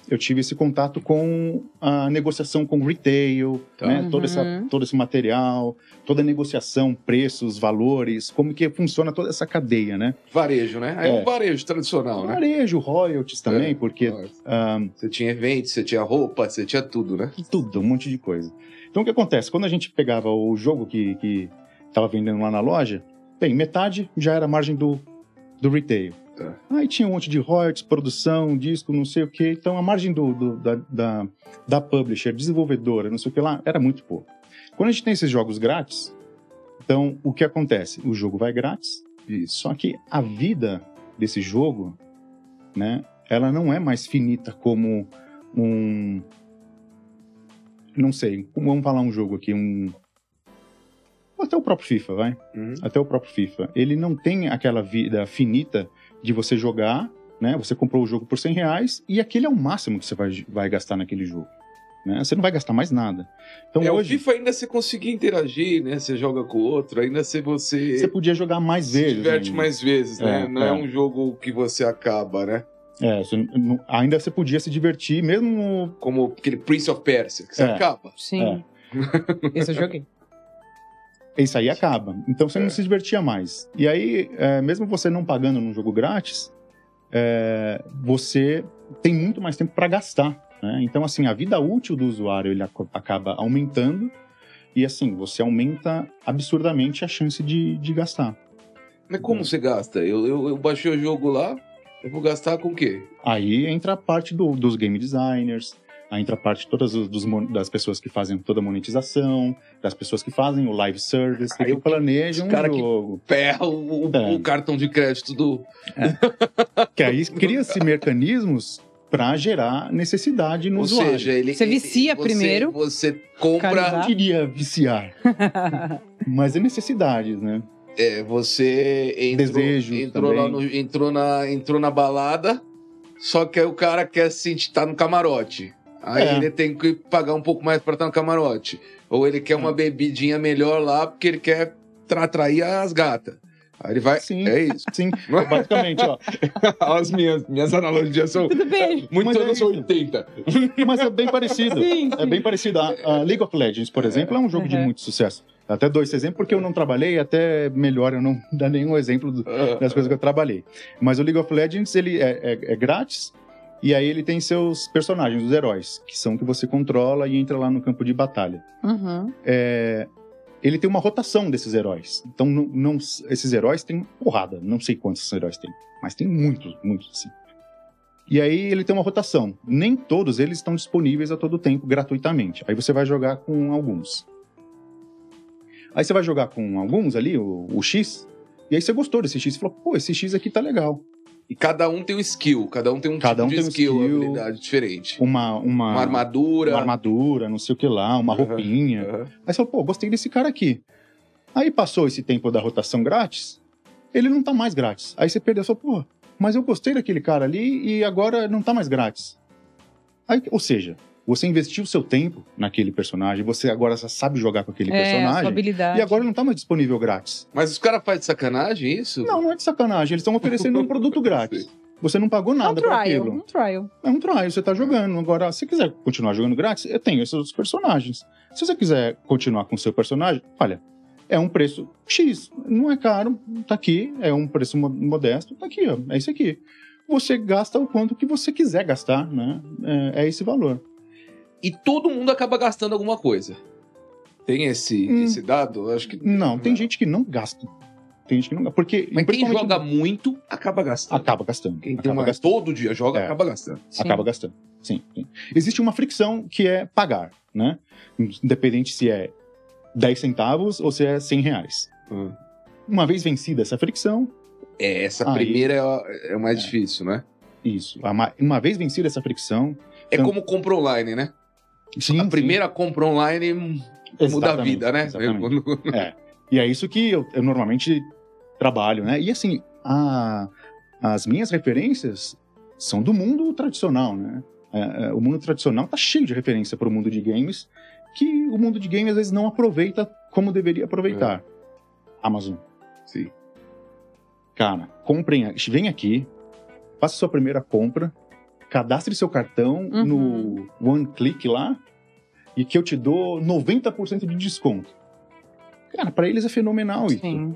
eu tive esse contato com a negociação com retail, Tá. né? Uhum. Todo, essa, todo esse material, toda a negociação, preços, valores, como que funciona toda essa cadeia, né? Varejo, né? É É. um varejo tradicional, né? Varejo, royalties também, É. porque ah, Você tinha eventos, você tinha roupa, você tinha tudo, né? tudo, um monte de coisa. Então o que acontece? Quando a gente pegava o jogo que, que tava vendendo lá na loja, bem, metade já era margem do, do retail. Tá. Aí tinha um monte de royalties, produção, disco, não sei o quê. Então a margem do, do- da, da, da publisher, desenvolvedora, não sei o que lá, era muito pouco. Quando a gente tem esses jogos grátis, então o que acontece? O jogo vai grátis, só que a vida desse jogo, né, ela não é mais finita como um. Não sei, vamos falar um jogo aqui, um. Até o próprio FIFA, vai. Uhum. Até o próprio FIFA. Ele não tem aquela vida finita de você jogar, né? Você comprou o jogo por 100 reais e aquele é o máximo que você vai, vai gastar naquele jogo. Né? Você não vai gastar mais nada. Então é, hoje o FIFA ainda você conseguia interagir, né? Você joga com o outro, ainda se você, você podia jogar mais se vezes. diverte ainda. mais vezes, né? É, não é. é. um jogo que você acaba, né? É, você não- ainda você podia se divertir, mesmo Como aquele Prince of Persia, que você É. acaba. Sim. Esse eu joguei. Isso aí acaba. Então você É. não se divertia mais. E aí, é, mesmo você não pagando num jogo grátis, é, você tem muito mais tempo para gastar. né? Então, assim, a vida útil do usuário ele ac- acaba aumentando e, assim, você aumenta absurdamente a chance de, de gastar. Mas como Uhum. você gasta? Eu, eu, eu baixei o jogo lá, eu vou gastar com o quê? Aí entra a parte do- dos game designers, Aí entra a parte todas os- dos das pessoas que fazem toda a monetização, das pessoas que fazem o live service, Aí que o- planejam os cara um que- jogo. Ferra o, o- É. o cartão de crédito do. Que aí cria-se mecanismos para gerar necessidade no Ou usuário. seja, ele. Você vicia você- primeiro. Você compra. Carizar. Eu queria viciar, mas é necessidades, né? É, você entrou, Desejo entrou, no- entrou, na, entrou na balada, só que aí o cara quer se sentir tá no camarote. Aí É. ele tem que pagar um pouco mais pra estar no camarote. Ou ele quer uma bebidinha melhor lá porque ele quer tra- atrair as gatas. Aí ele vai. Sim. É isso. Sim, basicamente, ó. As minhas, minhas analogias são Tudo bem. muito Mas é anos isso. 80. Mas é bem parecido. Sim, É bem parecido. A, a League of Legends, por exemplo, é um jogo de Uhum. muito sucesso. Até dou esse exemplo porque eu não trabalhei, até melhor eu não dar nenhum exemplo do- das coisas que eu trabalhei. Mas o League of Legends, ele é, é- é grátis, e aí ele tem seus personagens, os heróis, que são que você controla e entra lá no campo de batalha. Uhum. É, ele tem uma rotação desses heróis. Então, não, não- esses heróis têm porrada. Não sei quantos heróis tem, mas tem muitos, muitos, assim. E aí ele tem uma rotação. Nem todos eles estão disponíveis a todo tempo gratuitamente. Aí você vai jogar com alguns. Aí você vai jogar com alguns ali, o, o X, e aí você gostou desse X. Você falou, pô, esse X aqui tá legal. E cada um tem um skill, cada um tem um Cada tipo um de tem um skill, skill. habilidade diferente. Uma, uma, Uma armadura. uma armadura, não sei o que lá, uma Uhum. roupinha. Aham. Aí você falou, pô, gostei desse cara aqui. Aí passou esse tempo da rotação grátis, ele não tá mais grátis. Aí você perdeu, falou, pô, mas eu gostei daquele cara ali e agora não tá mais grátis. Aí, ou seja, você investiu seu tempo naquele personagem, você agora sabe jogar com aquele É, personagem, habilidade. e agora não tá mais disponível grátis. Mas os caras fazem de sacanagem isso? Não, não é de sacanagem, eles estão oferecendo um produto grátis. Você não pagou É um nada por trial, aquilo. um trial. É um trial, você tá jogando. Agora, se você quiser continuar jogando grátis, eu tenho esses outros personagens. Se você quiser continuar com o seu personagem, olha, é um preço X. Não é caro, tá aqui. É um preço mo- modesto, tá aqui, ó. É isso aqui. Você gasta o quanto que você quiser gastar, né? É, é esse valor. E todo mundo acaba gastando alguma coisa. Tem esse, Hum. esse dado? Eu Acho que Não, tem gente que não gasta. Tem gente que não gasta. Porque, Mas quem joga muito acaba gastando. acaba gastando. Quem acaba uma, gastando. todo dia joga, É. acaba gastando. Sim. acaba gastando. Sim, sim. Existe uma fricção que é pagar, né? Independente se é 10 centavos ou se é 100 reais. Hum. Uma vez vencida essa fricção, É, essa Aí- primeira é, é o mais É. difícil, né? isso. Uma, uma vez vencida essa fricção. É Então- como compra online, né? Sim, a primeira compra online sim, muda a vida, né? Exatamente. E é isso que eu, eu normalmente trabalho, né? E assim, a- as minhas referências são do mundo tradicional, né? É, é, o mundo tradicional tá cheio de referência para o mundo de games que o mundo de games às vezes não aproveita como deveria aproveitar. Amazon. Sim. Cara, comprem, vem aqui, faça sua primeira compra, cadastre seu cartão Uhum. no One Click lá e que eu te dou 90% de desconto. Cara, para eles é fenomenal isso. Sim.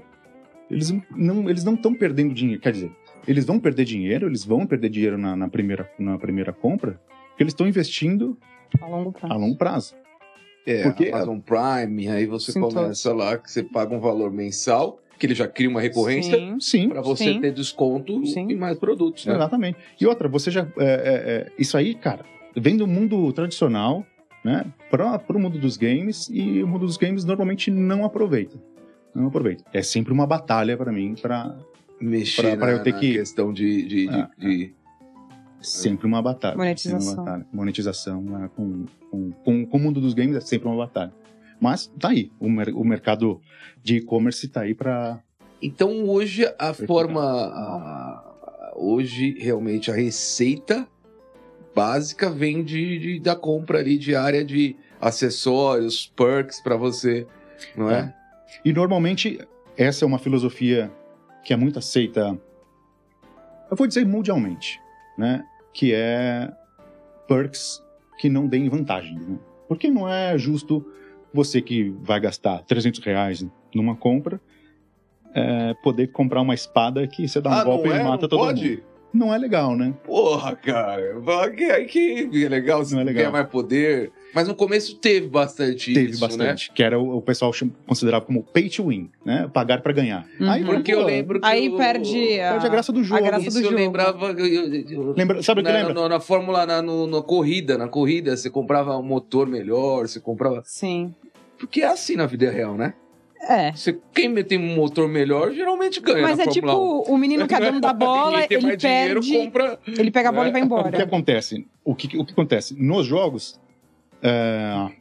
Eles não eles não estão perdendo dinheiro, quer dizer, eles vão perder dinheiro, eles vão perder dinheiro na, na primeira na primeira compra, porque eles estão investindo A longo prazo. a longo prazo. É, Porque- Amazon Prime, aí você Sim, começa lá que você paga um valor mensal, que ele já cria uma recorrência Sim. Sim, para você Sim. ter desconto Sim. em mais produtos, né? exatamente. E outra, você já é, é, é, isso aí, cara, vem do mundo tradicional, né, para o mundo dos games e o mundo dos games normalmente não aproveita. Não aproveita. É sempre uma batalha para mim para Mexer Pra- pra na, eu ter na que- questão de, de, de- Ah, de- sempre uma batalha. Monetização. Sempre uma batalha. Monetização né, com, com, com, com o mundo dos games é sempre uma batalha. Mas tá aí, o, mer- o mercado de e-commerce tá aí para Então hoje a forma. a- hoje realmente a receita básica vem de, de- da compra ali diária de acessórios, perks para você, não é? E normalmente essa é uma filosofia que é muito aceita, eu vou dizer mundialmente, né? Que é perks que não deem vantagens, né? Porque não é justo você que vai gastar 300 reais numa compra é, poder comprar uma espada que você dá um Ah, golpe não e é? mata Não todo pode? mundo. Não é legal, né? Porra, cara. Que, que é legal. Se Não é legal. mais poder. Mas no começo teve bastante Teve isso, bastante, que era o, o pessoal considerava como pay to win, né? Pagar pra ganhar. Uhum. Aí, né? Porque eu lembro que Aí o- perde a... Perde a graça do jogo. graça Isso do eu jogo. lembrava. eu- eu- eu- Lembra, sabe o que lembra? na- na Fórmula, na, no- na corrida, na corrida, você comprava um motor melhor, você comprava. Sim. Porque é assim na vida real, né? É. Você, quem tem um motor melhor geralmente ganha. Mas na é Fórmula 1. tipo o menino que é dono da bola, ele mais dinheiro, perde, compra. ele pega a bola e vai O que embora. acontece? O que, o que acontece? Nos jogos, é,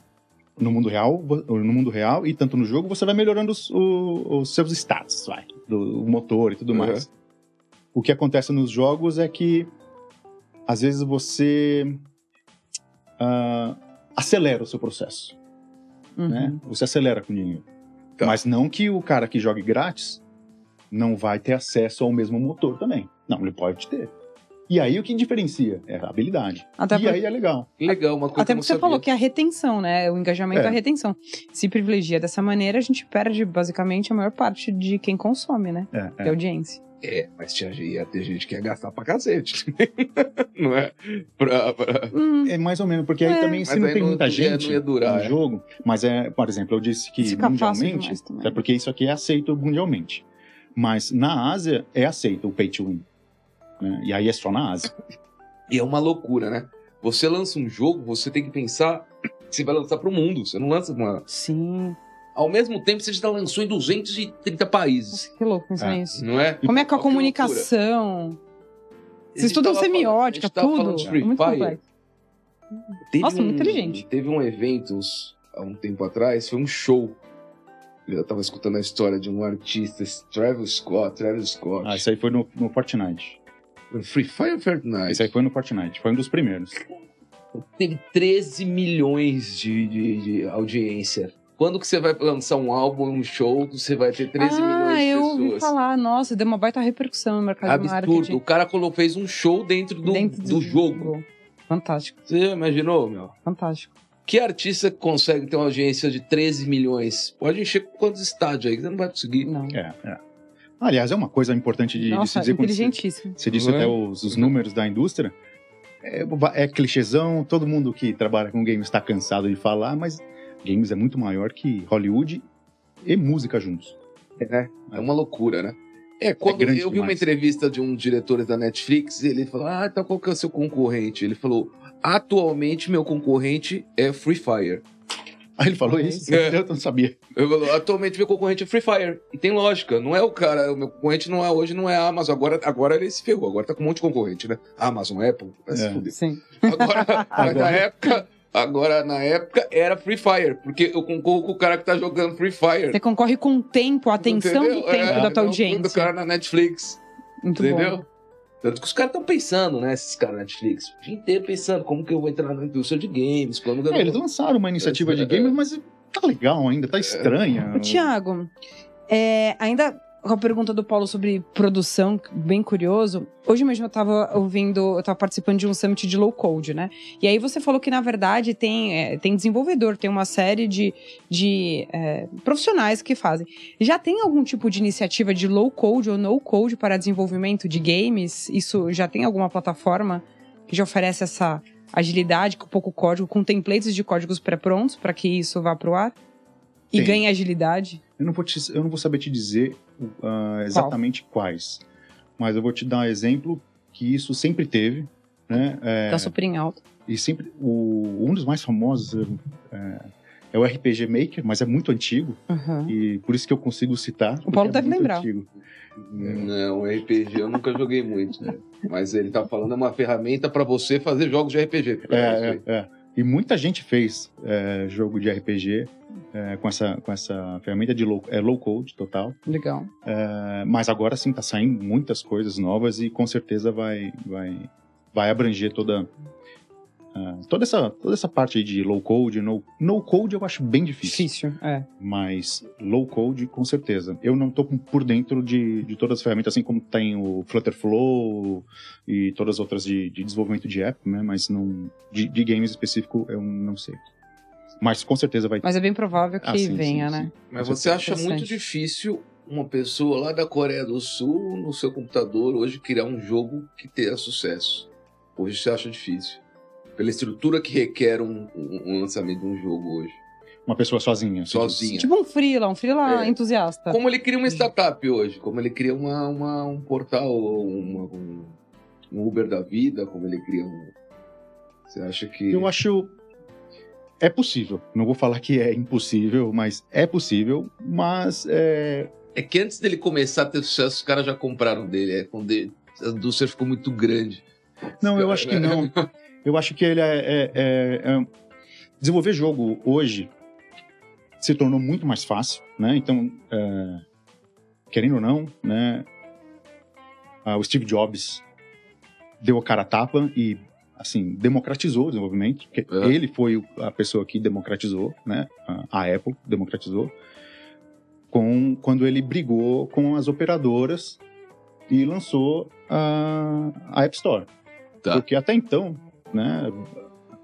no mundo real, no mundo real e tanto no jogo, você vai melhorando os, o- os seus stats, vai, do motor e tudo Uhum. mais. O que acontece nos jogos é que às vezes você ah, acelera o seu processo, Uhum. né? Você acelera com dinheiro. Tá. Mas não que o cara que jogue grátis não vai ter acesso ao mesmo motor também. Não, ele pode ter. E aí o que diferencia é a habilidade. Até e por- aí é legal. Legal, uma coisa Até porque você sabia. falou que é a retenção, né? O engajamento é. É. a retenção. Se privilegia dessa maneira, a gente perde basicamente a maior parte de quem consome, né? É, é é. audiência. É, mas tinha, ia ter gente que ia gastar pra cacete. não é? Pra, pra- Hum, É mais ou menos, porque aí É. também se não aí tem não- muita não gente não ia durar, no é. jogo, mas é, por exemplo, eu disse que fica mundialmente, até porque isso aqui é aceito mundialmente, mas na Ásia é aceito o pay to win. Né? E aí é só na Ásia. E é uma loucura, né? Você lança um jogo, você tem que pensar que você vai lançar pro mundo. Você não lança uma. Sim. Ao mesmo tempo, você já lançou em 230 países. Que louco pensar É. nisso. Não é? Como é que a Olha comunicação? Vocês estudam falando- semiótica, gente tava tudo. falando de É Free muito Fire. complexo. Teve Nossa, um, muito inteligente. Teve um evento há um tempo atrás, foi um show. Eu tava escutando a história de um artista, Travis Scott, Travis Scott. Ah, isso aí foi no, no Fortnite. Free Fire Fortnite. Isso aí foi no Fortnite, foi um dos primeiros. Teve 13 milhões de, de, de audiência. Quando que você vai lançar um álbum, um show, você vai ter 13 ah, milhões de eu pessoas? ouvi falar. Nossa, deu uma baita repercussão no mercado de Absurdo. marketing. O cara colocou, fez um show dentro do, Dentro do jogo. Fantástico, Você imaginou, meu? fantástico. Que artista consegue ter uma audiência de 13 milhões? Pode encher com quantos estádios aí? Você não vai conseguir. Não. É, é. Aliás, é uma coisa importante de, de se Nossa, dizer quando você-. Você disse é? até os, os números da indústria. É, é clichêzão, todo mundo que trabalha com games está cansado de falar, mas games é muito maior que Hollywood e música juntos. É, é uma loucura, né? É, quando grande eu vi uma demais. entrevista de um diretor da Netflix, ele falou: Ah, então qual que é o seu concorrente? Ele falou: Atualmente meu concorrente é Free Fire. Aí ele falou isso? É. Eu não sabia. Eu falo, atualmente meu concorrente é Free Fire. E tem lógica, não é o cara, o meu concorrente não é hoje, não é a Amazon. Agora, agora ele se ferrou, agora tá com um monte de concorrente, né? Amazon, Apple, vai se É. fuder. Sim. Agora, mas na Agora. época, agora na época era Free Fire, porque eu concorro com o cara que tá jogando Free Fire. Você concorre com o tempo, a atenção Entendeu? do tempo É, da tua não, audiência. Do cara na Netflix, Muito entendeu? bom. Tanto que os caras estão pensando, né? Esses caras na Netflix. O dia inteiro pensando como que eu vou entrar na indústria de games, quando eu É, eles lançaram uma iniciativa de É. games, mas tá legal ainda, tá estranha. Ô, Tiago, é, ainda com a pergunta do Paulo sobre produção, bem curioso. Hoje mesmo eu tava ouvindo, eu tava participando de um summit de low code, né? E aí você falou que, na verdade, tem, é, tem desenvolvedor, tem uma série de, de é, profissionais que fazem. Já tem algum tipo de iniciativa de low code ou no code para desenvolvimento de games? Isso já tem alguma plataforma que já oferece essa agilidade com pouco código, com templates de códigos pré-prontos para que isso vá pro ar? E Tem. ganhe agilidade? Eu não vou, te- eu não vou saber te dizer ah, exatamente quais, mas eu vou te dar um exemplo que isso sempre teve, né? É, Tá super em alta. e sempre o, um dos mais famosos é, é o RPG Maker, mas é muito antigo Uhum. e por isso que eu consigo citar. porque Paulo é deve lembrar. antigo. Não, RPG eu nunca joguei muito. né? Mas ele tá falando é uma ferramenta pra você fazer jogos de RPG. É, é, é. E muita gente fez é, jogo de RPG é, com, essa, com essa ferramenta de low, é, low code total. Legal. É, mas agora sim tá saindo muitas coisas novas e com certeza vai, vai, vai abranger toda, ah, toda, essa, toda essa parte aí de low code. No, no code eu acho bem difícil, Difícil, é. mas low code com certeza. Eu não tô por dentro de, de todas as ferramentas, assim como tem o Flutterflow e todas as outras de, de desenvolvimento de app, né? Mas não, de, de games específico eu não sei. Mas com certeza vai ter. Mas é bem provável que Ah, sim, venha, sim, né? sim. Mas Com você acha muito difícil uma pessoa lá da Coreia do Sul, no seu computador, hoje criar um jogo que tenha sucesso. Hoje você acha difícil. Pela estrutura que requer um, um- um lançamento de um jogo hoje. Uma pessoa sozinha. Sozinha. diz. Tipo um freela, um freela É. entusiasta. Como ele cria uma startup hoje, como ele cria uma, uma- um portal, uma- um, um Uber da vida, como ele cria um. Você acha que. Eu acho. É possível. Não vou falar que é impossível, mas é possível. Mas é, É que antes dele começar a ter sucesso, os caras já compraram dele. É quando ele- a indústria ficou muito grande. Não, eu acho que não. Eu acho que ele é, é- é- é- Desenvolver jogo hoje se tornou muito mais fácil, né? Então, é, querendo ou não, né? ah, o Steve Jobs deu a cara a tapa e, assim, democratizou o desenvolvimento. É. Ele foi a pessoa que democratizou, né? A a Apple democratizou. Com, quando ele brigou com as operadoras e lançou a, a App Store. Tá. Porque até então, né,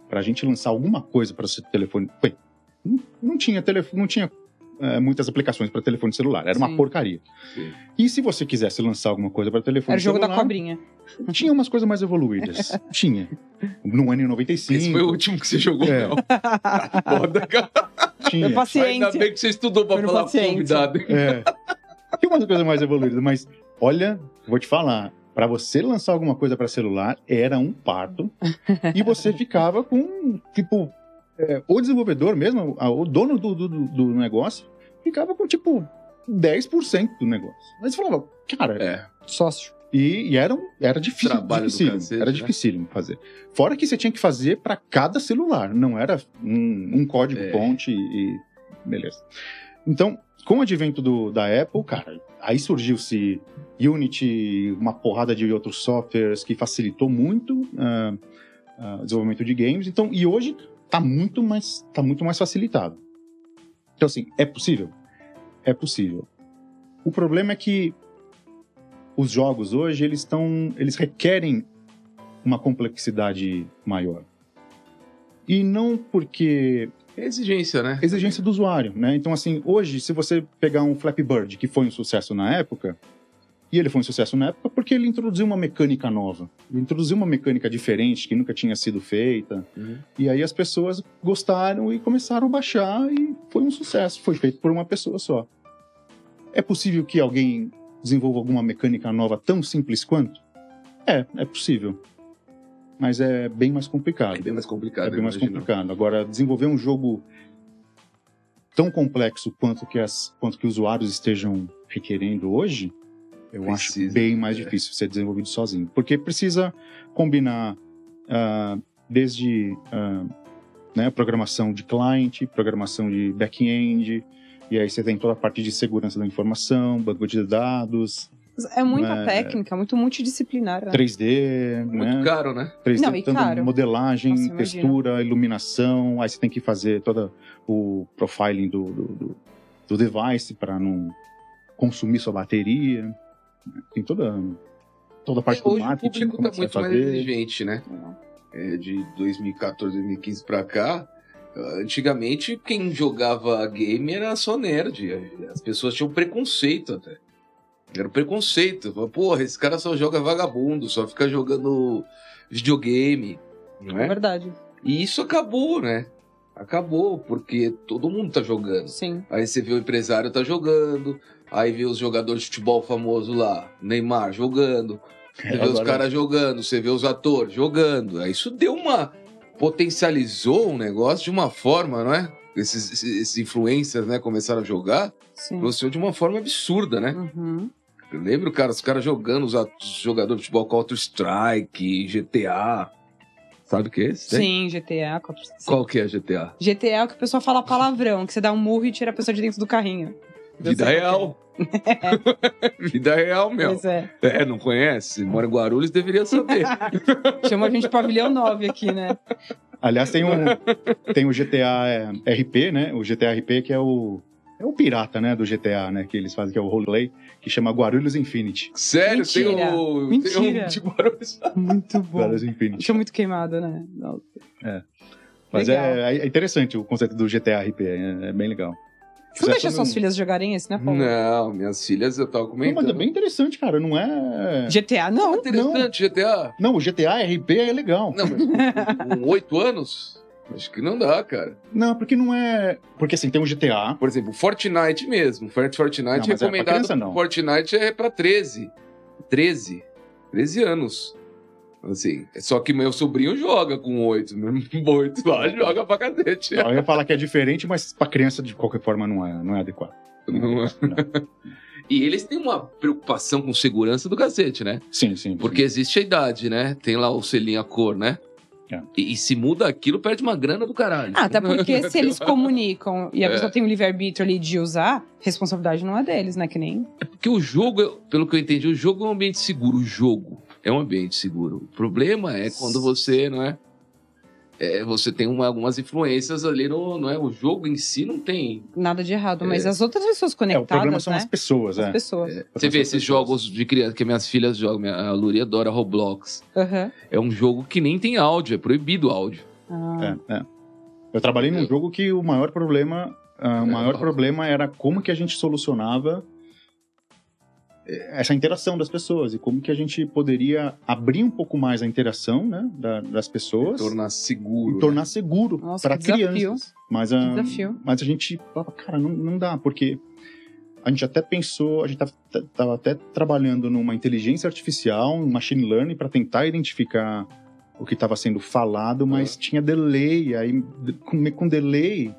pra gente lançar alguma coisa para esse telefone, bem, não, não tinha telefone, não tinha eh, muitas aplicações para telefone celular, era uma Sim. porcaria. Sim. E se você quisesse lançar alguma coisa para telefone Era o jogo celular, da cobrinha. tinha umas coisas mais evoluídas. tinha. No ano 95, Esse foi o último que você jogou, É. não. Foda, cara. tinha. Paciente. Ainda bem que você estudou no falar pro paciente. convidado. É. Tinha umas coisas mais evoluídas, mas olha, vou te falar, para você lançar alguma coisa para celular era um parto e você ficava com tipo é, o desenvolvedor mesmo, a- o dono do, do, do- negócio ficava com tipo 10% do negócio. Você falava, cara, É. Sócio. e, e era, um- era difícil, Trabalho do dificílimo, cacete, era né? dificílimo fazer. Fora que você tinha que fazer para cada celular, não era um, um código É. fonte e, e beleza. Então, com o advento do, da Apple, cara, aí surgiu-se Unity, uma porrada de outros softwares que facilitou muito ah, ah, o desenvolvimento de games. Então, e hoje tá muito mais, tá muito mais facilitado. Então, assim, é possível? É possível. O problema é que os jogos hoje eles estão, eles requerem uma complexidade maior. E não porque exigência, né? exigência do usuário, né? Então, assim, hoje, se você pegar um Flappy Bird, que foi um sucesso na época, e ele foi um sucesso na época porque ele introduziu uma mecânica nova, ele introduziu uma mecânica diferente que nunca tinha sido feita, Uhum. e aí as pessoas gostaram e começaram a baixar e foi um sucesso, foi feito por uma pessoa só. É possível que alguém desenvolva alguma mecânica nova tão simples quanto? É, é possível. Mas é bem mais complicado. É bem mais complicado. É bem mais imagino. complicado. Agora, desenvolver um jogo tão complexo quanto que, as, quanto que os usuários estejam requerendo hoje, eu acho Precisa, bem mais é. difícil ser desenvolvido sozinho. Porque precisa combinar ah, desde ah, né, programação de client, programação de back-end, e aí você tem toda a parte de segurança da informação, banco de dados, É muita É. técnica, muito multidisciplinar. né? 3D, Muito né? caro, né? 3D, Não, e tanto caro. modelagem, Nossa, imagina. textura, iluminação, aí você tem que fazer todo o profiling do, do, do- do device para não consumir sua bateria. Tem toda, toda a parte do Hoje o marketing, público tá é que você muito mais fazer. exigente, né? É, de 2014, 2015 pra cá, antigamente quem jogava game era só nerd. As pessoas tinham preconceito até. Era um preconceito. Falava, Porra, esse cara só joga vagabundo, só fica jogando videogame. Não É é? verdade. E isso acabou, né? Acabou, porque todo mundo tá jogando. Sim. Aí você vê o empresário tá jogando, aí vê os jogadores de futebol famoso lá, Neymar jogando, você vê os Agora- caras jogando, você vê os atores jogando. Aí isso deu uma. potencializou o negócio de uma forma, não é? Esses, esses, influencers, né, começaram a jogar, Sim. você de uma forma absurda, né? Uhum. Eu lembro, cara, os caras jogando, os, jogadores de futebol Counter-Strike, GTA. Sabe o que é esse? Sim, GTA. Qual que é GTA? GTA é o que o pessoal fala palavrão, que você dá um murro e tira a pessoa de dentro do carrinho. Eu Vida real. Vida real, meu. Pois é. É, não conhece? Mora em Guarulhos, deveria saber. Chama a gente de pavilhão 9 aqui, né? Aliás, tem, um, tem o GTA é, RP, né? O GTA RP que é o, é o pirata, né? Do GTA, né? Que eles fazem, que é o roleplay, que chama Guarulhos Infinity. Sério, Mentira. tem o. Tem Mentira. um de Guarulhos. Muito bom. Guarulhos Infinity. Deixa muito queimada, né? Nossa. Mas Legal. é, é interessante o conceito do GTA RP, é, é bem legal. Você não deixa Essa suas não- filhas jogarem esse, né, Paulo? Não, minhas filhas eu tava Não, comentando. mas é bem interessante, cara. Não é. GTA, não. interessante, GTA. Não, o GTA RP é legal. Não, mas com oito anos, acho que não dá, cara. Não, porque não é. Porque assim, tem o GTA. Por exemplo, Fortnite mesmo. Fortnite Não, mas é pra recomendado. criança, não. Fortnite é pra 13. 13. 13 anos. Assim, só que meu sobrinho joga com 8. Meu 8 lá joga pra cacete. Eu ia falar que é diferente, mas pra criança, de qualquer forma, não é, não é adequado. Não é? E eles têm uma preocupação com segurança do cacete, né? Sim, sim. Porque existe a idade, né? Tem lá o selinho a cor, né? É. E, e se muda aquilo, perde uma grana do caralho. Ah, até porque se eles comunicam e a É. pessoa tem o livre-arbítrio ali de usar, responsabilidade não é deles, né? Que nem. Porque o jogo, pelo que eu entendi, o jogo é um ambiente seguro. O jogo é um ambiente seguro. O problema é quando você, não é? É, você tem uma- algumas influências ali no. Não é? O jogo em si não tem. Nada de errado, mas É. as outras pessoas É, o conectadas, problema são né? as pessoas, As é. pessoas. Você vê esses pessoas. jogos de criança que minhas filhas jogam, minha, a Luri adora Roblox. Aham. É um jogo que nem tem áudio, é proibido o áudio. Ah, É, é. Eu trabalhei num Eu- jogo que o maior problema, ah, o É, maior problema era como que a gente solucionava essa interação das pessoas e como que a gente poderia abrir um pouco mais a interação, né, da- das pessoas Tornar seguro. e tornar seguro Nossa, para crianças. Mas a, desafio. mas a gente falava, cara, não, não dá, porque a gente até pensou, a gente estava até trabalhando numa inteligência artificial, um machine learning, para tentar identificar o que estava sendo falado, mas tinha delay, aí com, com delay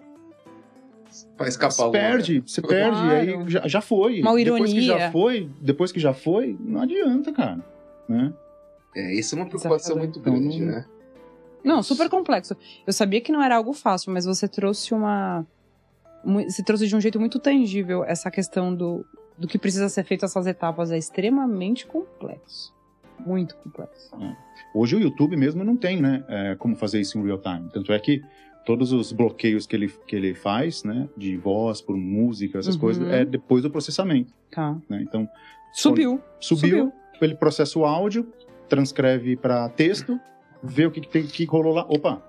Pra escapar você alguma- perde, você perde, Claro. aí já, já foi. Uma Depois que ironia. já foi, depois que já foi, não adianta, cara. Né? É, isso é uma preocupação muito grande, Então, né? Não, super complexo. Eu sabia que não era algo fácil, mas você trouxe uma. Você trouxe de um jeito muito tangível essa questão do, do que precisa ser feito essas etapas. É extremamente complexo. Muito complexo. Hoje o YouTube mesmo não tem, né, é, como fazer isso em real time. Tanto é que todos os bloqueios que ele, que ele faz, né, de voz por música, essas Uhum. coisas, é depois do processamento, Tá. né? Então, Subiu. subiu, ele processa o áudio, transcreve para texto, vê o que, que tem que rolou lá. Opa,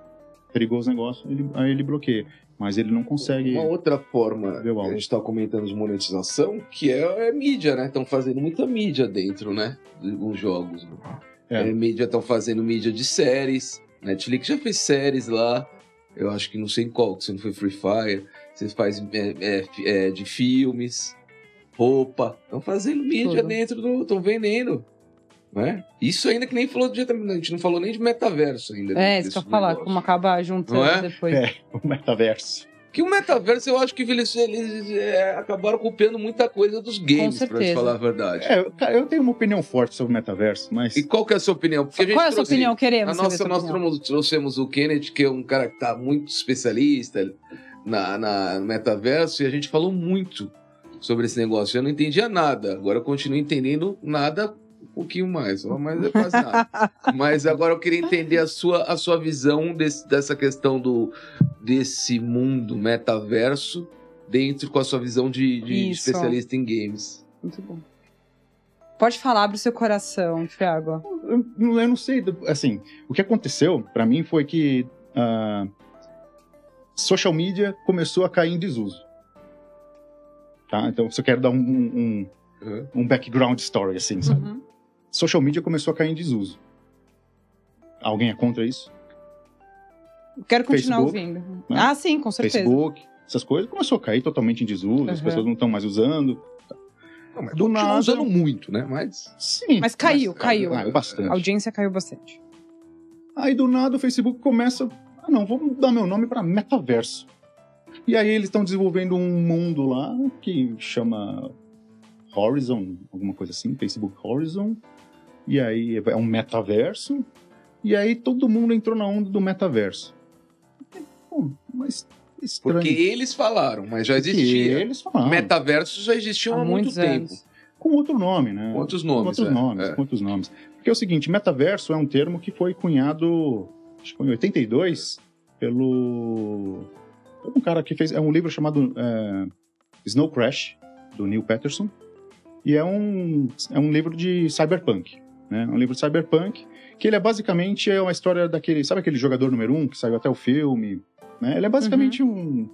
perigoso negócio, ele, aí ele bloqueia. Mas ele não consegue. Uma outra forma que a gente está comentando de monetização, que é, é mídia, né? Estão fazendo muita mídia dentro, né? Dos jogos. né? É. É, mídia, estão fazendo mídia de séries. Netflix já fez séries lá. Eu acho que não sei em qual, que se não foi Free Fire. Você faz é, é, é, de filmes, roupa. Estão fazendo mídia Tudo. dentro do. Estão vendendo. Né? Isso ainda que nem falou de. A gente não falou nem de metaverso ainda. É, desse isso que eu ia falar, como acaba junto Não é? depois. É. O metaverso. Que o metaverso, eu acho que eles, eles é, acabaram copiando muita coisa dos games, pra te falar a verdade. É, cara, eu tenho uma opinião forte sobre o metaverso, mas. E qual que é a sua opinião? Porque a gente Qual é a sua trouxe- opinião? Queremos A saber nossa, nós opinião. trouxemos, o Kenneth, que é um cara que tá muito especialista na, na- no metaverso, e a gente falou muito sobre esse negócio. Eu não entendia nada, agora eu continuo entendendo nada pouquinho mais, mas é quase nada. mas agora eu queria entender a sua, a sua visão desse- dessa questão do, desse mundo metaverso dentro com a sua visão de, de especialista em games. Muito bom. Pode falar, abre o seu coração, Thiago. Eu, não- eu não sei, assim, o que aconteceu pra mim foi que ah, social media começou a cair em desuso. Tá? Então, se eu quero dar um, um, Uhum. um background story, assim, sabe? Uhum. Social media começou a cair em desuso. Alguém é contra isso? Quero continuar Facebook, ouvindo. né? Ah, sim, com certeza. Facebook, essas coisas, começou a cair totalmente em desuso, as Uhum. pessoas não estão mais usando. Não, mas Do nada- usando muito, né? Mas Sim. Mas caiu, caiu. Caiu bastante. A audiência caiu bastante. Aí do nada o Facebook começa, ah não, vou mudar meu nome para metaverso. E aí eles estão desenvolvendo um mundo lá que chama Horizon, alguma coisa assim, Facebook Horizon. E aí é um metaverso. E aí todo mundo entrou na onda do metaverso. Pô, mas estranho. Porque eles falaram, mas já Porque existia. eles falaram. Metaversos já existiam há, Há muito tempo. anos. Com outro nome, né? Com outros Com nomes. outros é. nomes, É. com outros nomes. Porque é o seguinte, metaverso é um termo que foi cunhado, acho que foi em 82, pelo um cara que fez, é um livro chamado é, Snow Crash, do Neil Peterson, e é um, é um livro de cyberpunk, né? Um livro de cyberpunk, que ele é basicamente é uma história daquele, sabe aquele jogador número um que saiu até o filme, né? Ele é basicamente um,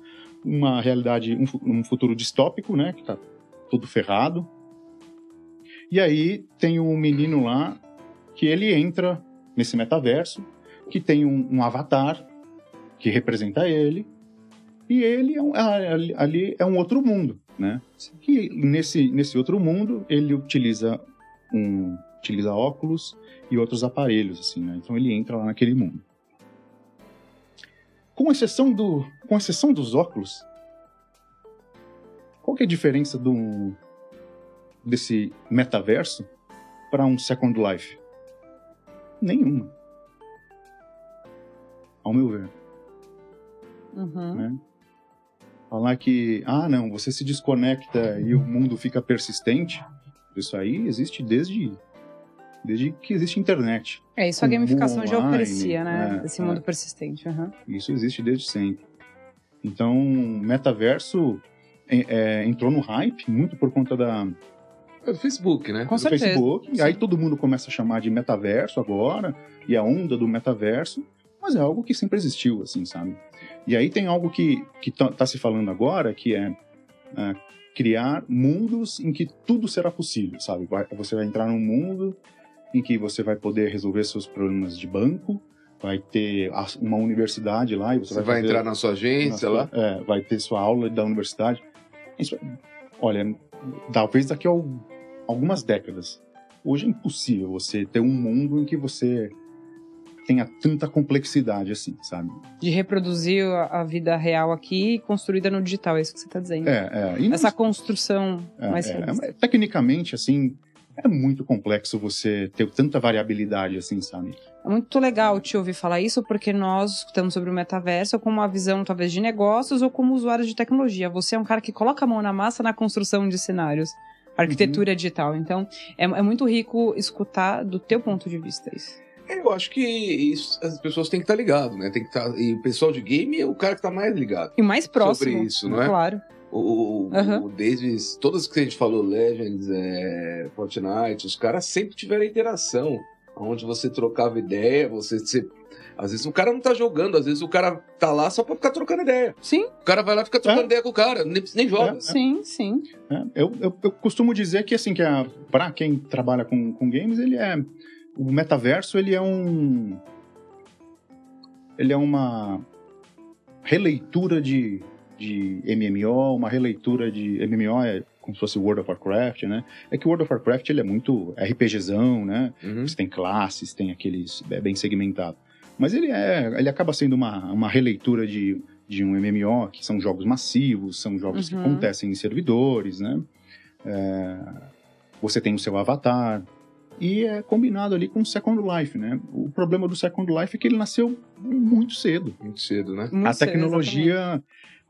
uma realidade, um, um futuro distópico, né? Que tá tudo ferrado. E aí tem um menino lá que ele entra nesse metaverso, que tem um, um avatar que representa ele, e ele é um- ah, ali, ali é um outro mundo, né? Que nesse, nesse outro mundo ele utiliza um utiliza óculos e outros aparelhos, assim, né? Então ele entra lá naquele mundo. Com exceção do, com exceção dos óculos, qual que é a diferença do desse metaverso para um Second Life? Nenhuma. Ao meu ver, Uhum. né? Falar que, ah, não, você se desconecta e o mundo fica persistente, isso aí existe desde desde que existe internet. É, isso a Com gamificação já online, oferecia, né? é, Esse é. mundo persistente. uhum. Isso existe desde sempre. Então, metaverso é, é, entrou no hype muito por conta da, É o Facebook, né? Com do certeza. Facebook. E sim. aí todo mundo começa a chamar de metaverso agora, e a onda do metaverso, mas é algo que sempre existiu, assim, sabe? E aí tem algo que, que tá, tá se falando agora, que é, é, criar mundos em que tudo será possível, sabe? Você vai entrar num mundo em que você vai poder resolver seus problemas de banco, vai ter a- uma universidade lá e você, Você vai fazer- entrar na sua agência na lá. sua- é, vai ter sua aula da universidade. Isso, olha, talvez daqui a al- algumas décadas. Hoje é impossível você ter um mundo em que você tenha tanta complexidade assim, sabe? De reproduzir a, vida real aqui construída no digital, é isso que você está dizendo. É, é. E não- Essa construção é, mais é, é, tecnicamente, assim, é muito complexo você ter tanta variabilidade assim, sabe? É muito legal te ouvir falar isso, porque nós estamos sobre o metaverso com uma visão talvez de negócios ou como usuários de tecnologia. Você é um cara que coloca a mão na massa na construção de cenários, arquitetura digital. Então, é, é muito rico escutar do teu ponto de vista isso. Eu acho que isso, as pessoas têm que estar ligadas, né? Tem que estar, e o pessoal de game é o cara que tá mais ligado. E mais próximo. Sobre isso, não é? Claro. O, Aham. o- desde todas que a gente falou, Legends, é, Fortnite, os caras sempre tiveram interação. Onde você trocava ideia, você, você- Às vezes o cara não tá jogando, às vezes o cara tá lá só pra ficar trocando ideia. Sim, O cara vai lá e fica trocando É. ideia com o cara, nem, nem joga. É. sim, sim. É, eu, eu, eu costumo dizer que, assim, que a, pra quem trabalha com, com games, ele é... O metaverso, ele é um... Ele é uma releitura de, de MMO, uma releitura de... MMO é como se fosse World of Warcraft, né? É que o World of Warcraft, ele é muito RPGzão, né? Uhum. Você tem classes, tem aqueles... É bem segmentado. Mas ele é... Ele acaba sendo uma, uma releitura de, de um MMO, que são jogos massivos, são jogos que Uhum. acontecem em servidores, né? É, você tem o seu avatar. E é combinado ali com o Second Life, né? O problema do Second Life é que ele nasceu muito cedo. Muito cedo, né? Muito a cedo, tecnologia...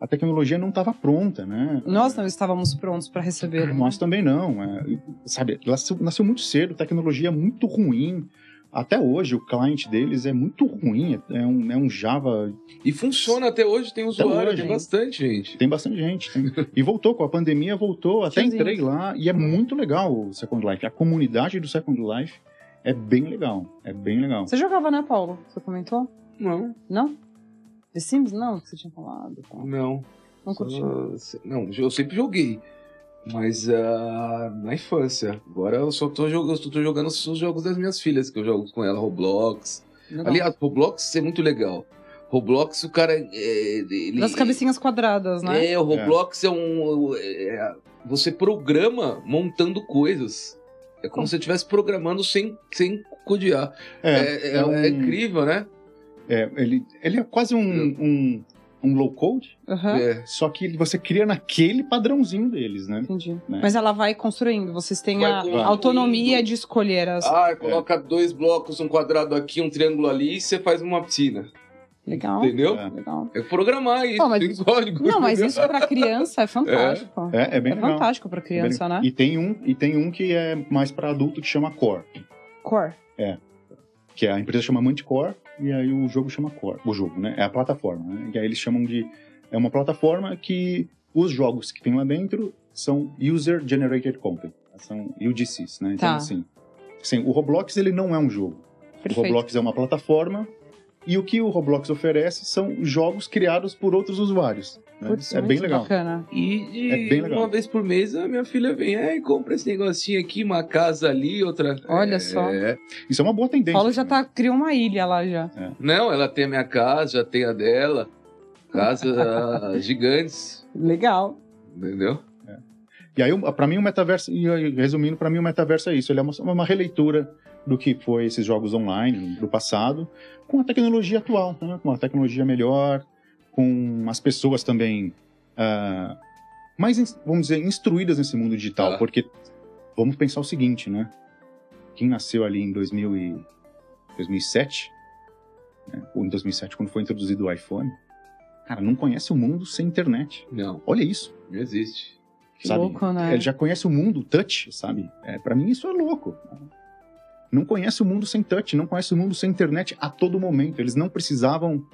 A tecnologia não estava pronta, né? Nós não estávamos prontos para receber. Nós também não. é, sabe, nasceu, nasceu muito cedo, tecnologia muito ruim. Até hoje, o cliente deles é muito ruim. É um, é um Java. E funciona até hoje, tem usuário, hoje, tem hein? bastante gente. Tem bastante gente. tem- e voltou com a pandemia, voltou. Até Tiozinho. entrei lá e é muito legal o Second Life. A comunidade do Second Life é bem legal. É bem legal. Você jogava, né, Paulo? Você comentou? Não, Não? The Sims? Não, que você tinha falado. tá. não. Não curtiu. Só- Não, eu sempre joguei. Mas ah, na infância. Agora eu só tô jogando, eu só tô jogando os jogos das minhas filhas, que eu jogo com ela, Roblox. Legal. Aliás, Roblox é muito legal. Roblox, o cara. É, ele, Das cabecinhas quadradas, né? É, o Roblox é, um. é- você programa montando coisas. É como Como? se você estivesse programando sem, sem codear. É, É, é- um- é incrível, né? É, ele, ele é quase um, um, um low code, Aham. É. só que você cria naquele padrãozinho deles, né? Entendi. Né? Mas ela vai construindo. Vocês têm Vai a construindo. autonomia de escolher as. Ah, coloca dois blocos, um quadrado aqui, um triângulo ali e você faz uma piscina. Legal. Entendeu? É. Legal. É programar isso, Pô, mas- tem código. Não, mas isso pra criança é fantástico. É, é bem É legal. fantástico pra criança, né? E tem um, e tem um que é mais para adulto que chama Core, Core. que a empresa chama Manticore e aí o jogo chama Core, o jogo, né? É a plataforma, né? E aí eles chamam de é uma plataforma que os jogos que tem lá dentro são user generated content, são UGCs, né? Então Tá. assim, assim, o Roblox ele não é um jogo. O Perfeito. Roblox é uma plataforma E o que o Roblox oferece são jogos criados por outros usuários. né? Putz, é bem legal. Bacana. E, É bem legal. uma vez por mês a minha filha vem, é, compra esse negocinho aqui, uma casa ali, outra. Olha É, só. Isso é uma boa tendência. Paulo já tá, criou uma ilha lá já. Não, ela tem a minha casa, já tem a dela. Casa gigantes, Legal. entendeu? E aí, para mim, o metaverso, e resumindo, para mim, o metaverso é isso. Ele é uma, uma releitura do que foi esses jogos online do passado, com a tecnologia atual, né? com uma tecnologia melhor, com as pessoas também ah, mais, vamos dizer, instruídas nesse mundo digital. Tá. Porque vamos pensar o seguinte, né? Quem nasceu ali em 2000 e 2007, né? ou em 2007, quando foi introduzido o iPhone, cara, não conhece o mundo sem internet. Não, Olha isso. não existe. Que sabe? louco, né? Ele já conhece o mundo touch, sabe? É, para mim isso é louco. Não conhece o mundo sem touch, não conhece o mundo sem internet a todo momento. Eles não precisavam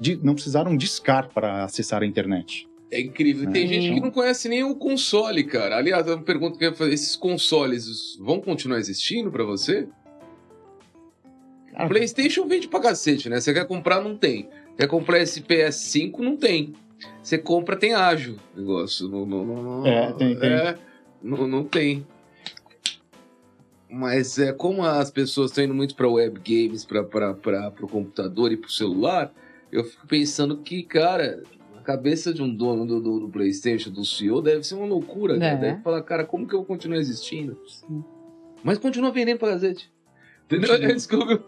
de, não precisaram discar para acessar a internet. É incrível. Tem É. gente que não conhece nem o console, cara. Aliás, uma pergunta que eu ia fazer: esses consoles vão continuar existindo pra você? Cara, PlayStation vende pra cacete, né? Você quer comprar, não tem. Quer comprar esse PS5, não tem. Você compra, tem ágil negócio. Não, não, não, não- É, tem, tem. É, não, não tem. Mas é como as pessoas estão indo muito pra web games, pra, pro computador e pro celular, eu fico pensando que, cara, a cabeça de um dono do, do, do PlayStation, do CEO, deve ser uma loucura, né? É. Deve falar, cara, como que eu vou continuar existindo? Sim. Mas continua vendendo pra gazete. Entendeu? Desculpa.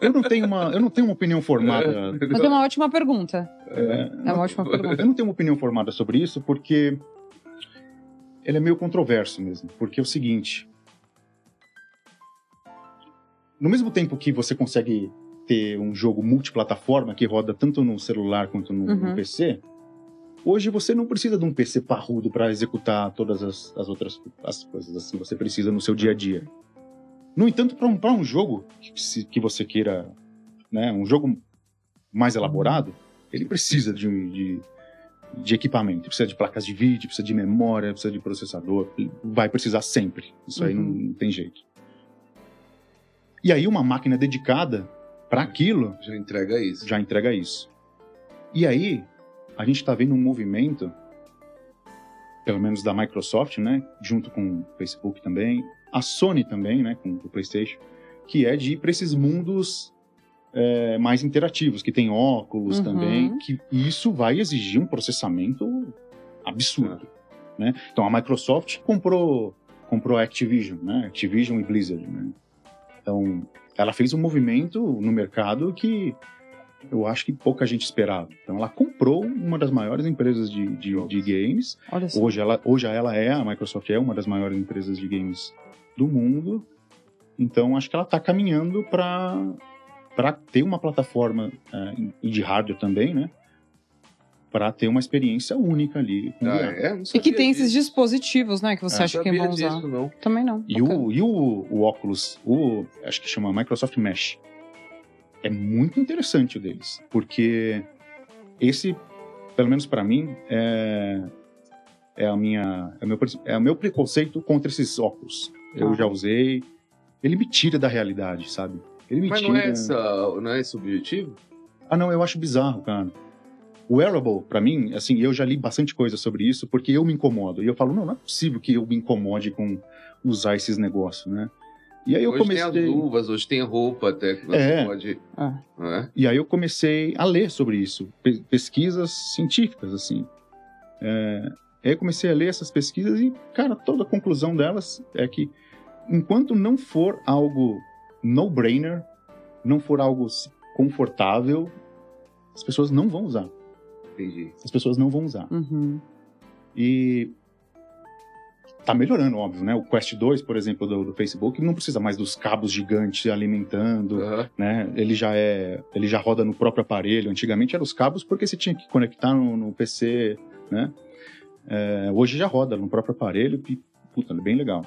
eu não tenho uma, eu não tenho uma opinião formada. Mas é uma ótima pergunta. é, É uma ótima pergunta. eu não tenho uma opinião formada sobre isso porque ele é meio controverso mesmo. Porque é o seguinte: no mesmo tempo que você consegue ter um jogo multiplataforma que roda tanto no celular quanto no, no Uhum. PC, hoje você não precisa de um PC parrudo para executar todas as, as outras as coisas assim. Você precisa no seu dia a dia. No entanto, para um, pra um jogo que, se- que você queira, né, um jogo mais elaborado, ele precisa de, de, de equipamento, precisa de placas de vídeo, precisa de memória, precisa de processador, vai precisar sempre. Isso aí não, Uhum. não tem jeito. E aí uma máquina dedicada para aquilo Já entrega isso. já entrega isso. E aí a gente está vendo um movimento, pelo menos da Microsoft, né, junto com o Facebook também, a Sony também, né, com o PlayStation, que é de ir para esses mundos é, mais interativos, que tem óculos Uhum. também, que isso vai exigir um processamento absurdo, né? Então a Microsoft comprou comprou a Activision, né? Activision e Blizzard, né? Então ela fez um movimento no mercado que eu acho que pouca gente esperava. Então ela comprou uma das maiores empresas de, de, de games. Olha só. Hoje ela, hoje ela é, a Microsoft é uma das maiores empresas de games do mundo. Então acho que ela está caminhando para ter uma plataforma é, e de hardware também, né? Para ter uma experiência única ali. com Ah, é? E que tem esses disso. dispositivos, né, que você É, acha que vão usar. disso, não. Também não. E, o, e o, o óculos, o, acho que chama Microsoft Mesh, é muito interessante o deles, porque esse, pelo menos para mim, é, é a minha, é o meu, é o meu preconceito contra esses óculos. Eu Ah. já usei, ele me tira da realidade, sabe? Ele me Mas tira. não é, essa, não é esse o objetivo? Ah, não, eu acho bizarro, cara. O wearable, pra mim, assim, eu já li bastante coisa sobre isso, porque eu me incomodo. E eu falo, não, não é possível que eu me incomode com usar esses negócios, né? E aí eu hoje comecei. tem as luvas, hoje tem roupa até que você É. pode. Ah. é? E aí eu comecei a ler sobre isso, pe- pesquisas científicas, assim. É, aí eu comecei a ler essas pesquisas e, cara, toda a conclusão delas é que enquanto não for algo no-brainer, não for algo confortável, as pessoas não vão usar. Entendi. As pessoas não vão usar. Uhum. E tá melhorando, óbvio, né? O Quest 2, por exemplo, do, do Facebook, não precisa mais dos cabos gigantes alimentando, Aham. né? Ele já é, ele já roda no próprio aparelho. Antigamente eram os cabos porque você tinha que conectar no, no PC, né? É, hoje já roda no próprio aparelho, que puta, é bem legal.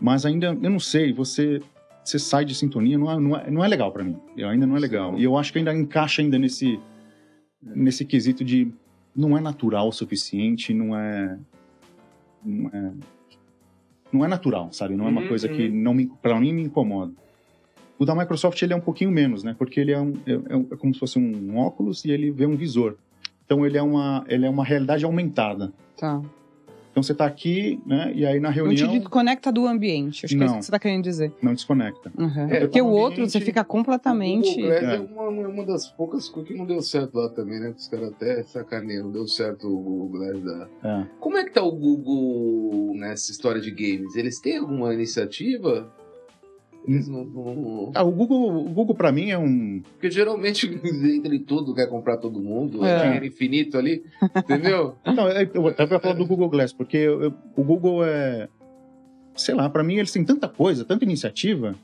Mas ainda, eu não sei, você você sai de sintonia, não é, não é, não é legal para mim. Eu ainda não é legal. E eu acho que ainda encaixa ainda nesse nesse quesito de não é natural o suficiente, não é não é, não é natural, sabe? Não é uma Uhum, coisa que uhum. não me, para mim me incomoda. O da Microsoft ele é um pouquinho menos, né? Porque ele é, um, é, é é como se fosse um óculos e ele vê um visor. Então ele é uma, ele é uma realidade aumentada. Tá. Então você está aqui, né? E aí na Não te reunião desconecta do ambiente. Acho que é isso Não. que você tá querendo dizer. não desconecta. Uhum. É, Porque tá o outro, ambiente- você fica O completamente. Glass é, É. uma, uma das poucas coisas que não deu certo lá também, né? Os caras até sacaneiam, não deu certo o Google Glass da... É. Como é que tá o Google nessa história de games? Eles têm alguma iniciativa? Eles não... não- Ah, o Google, o Google para mim é um Porque geralmente entra em tudo, quer comprar todo mundo, é, É. dinheiro infinito ali, entendeu? Não, eu eu até ia falar do Google Glass, porque eu- eu- o Google é. Sei lá, pra mim eles têm tanta coisa, tanta iniciativa,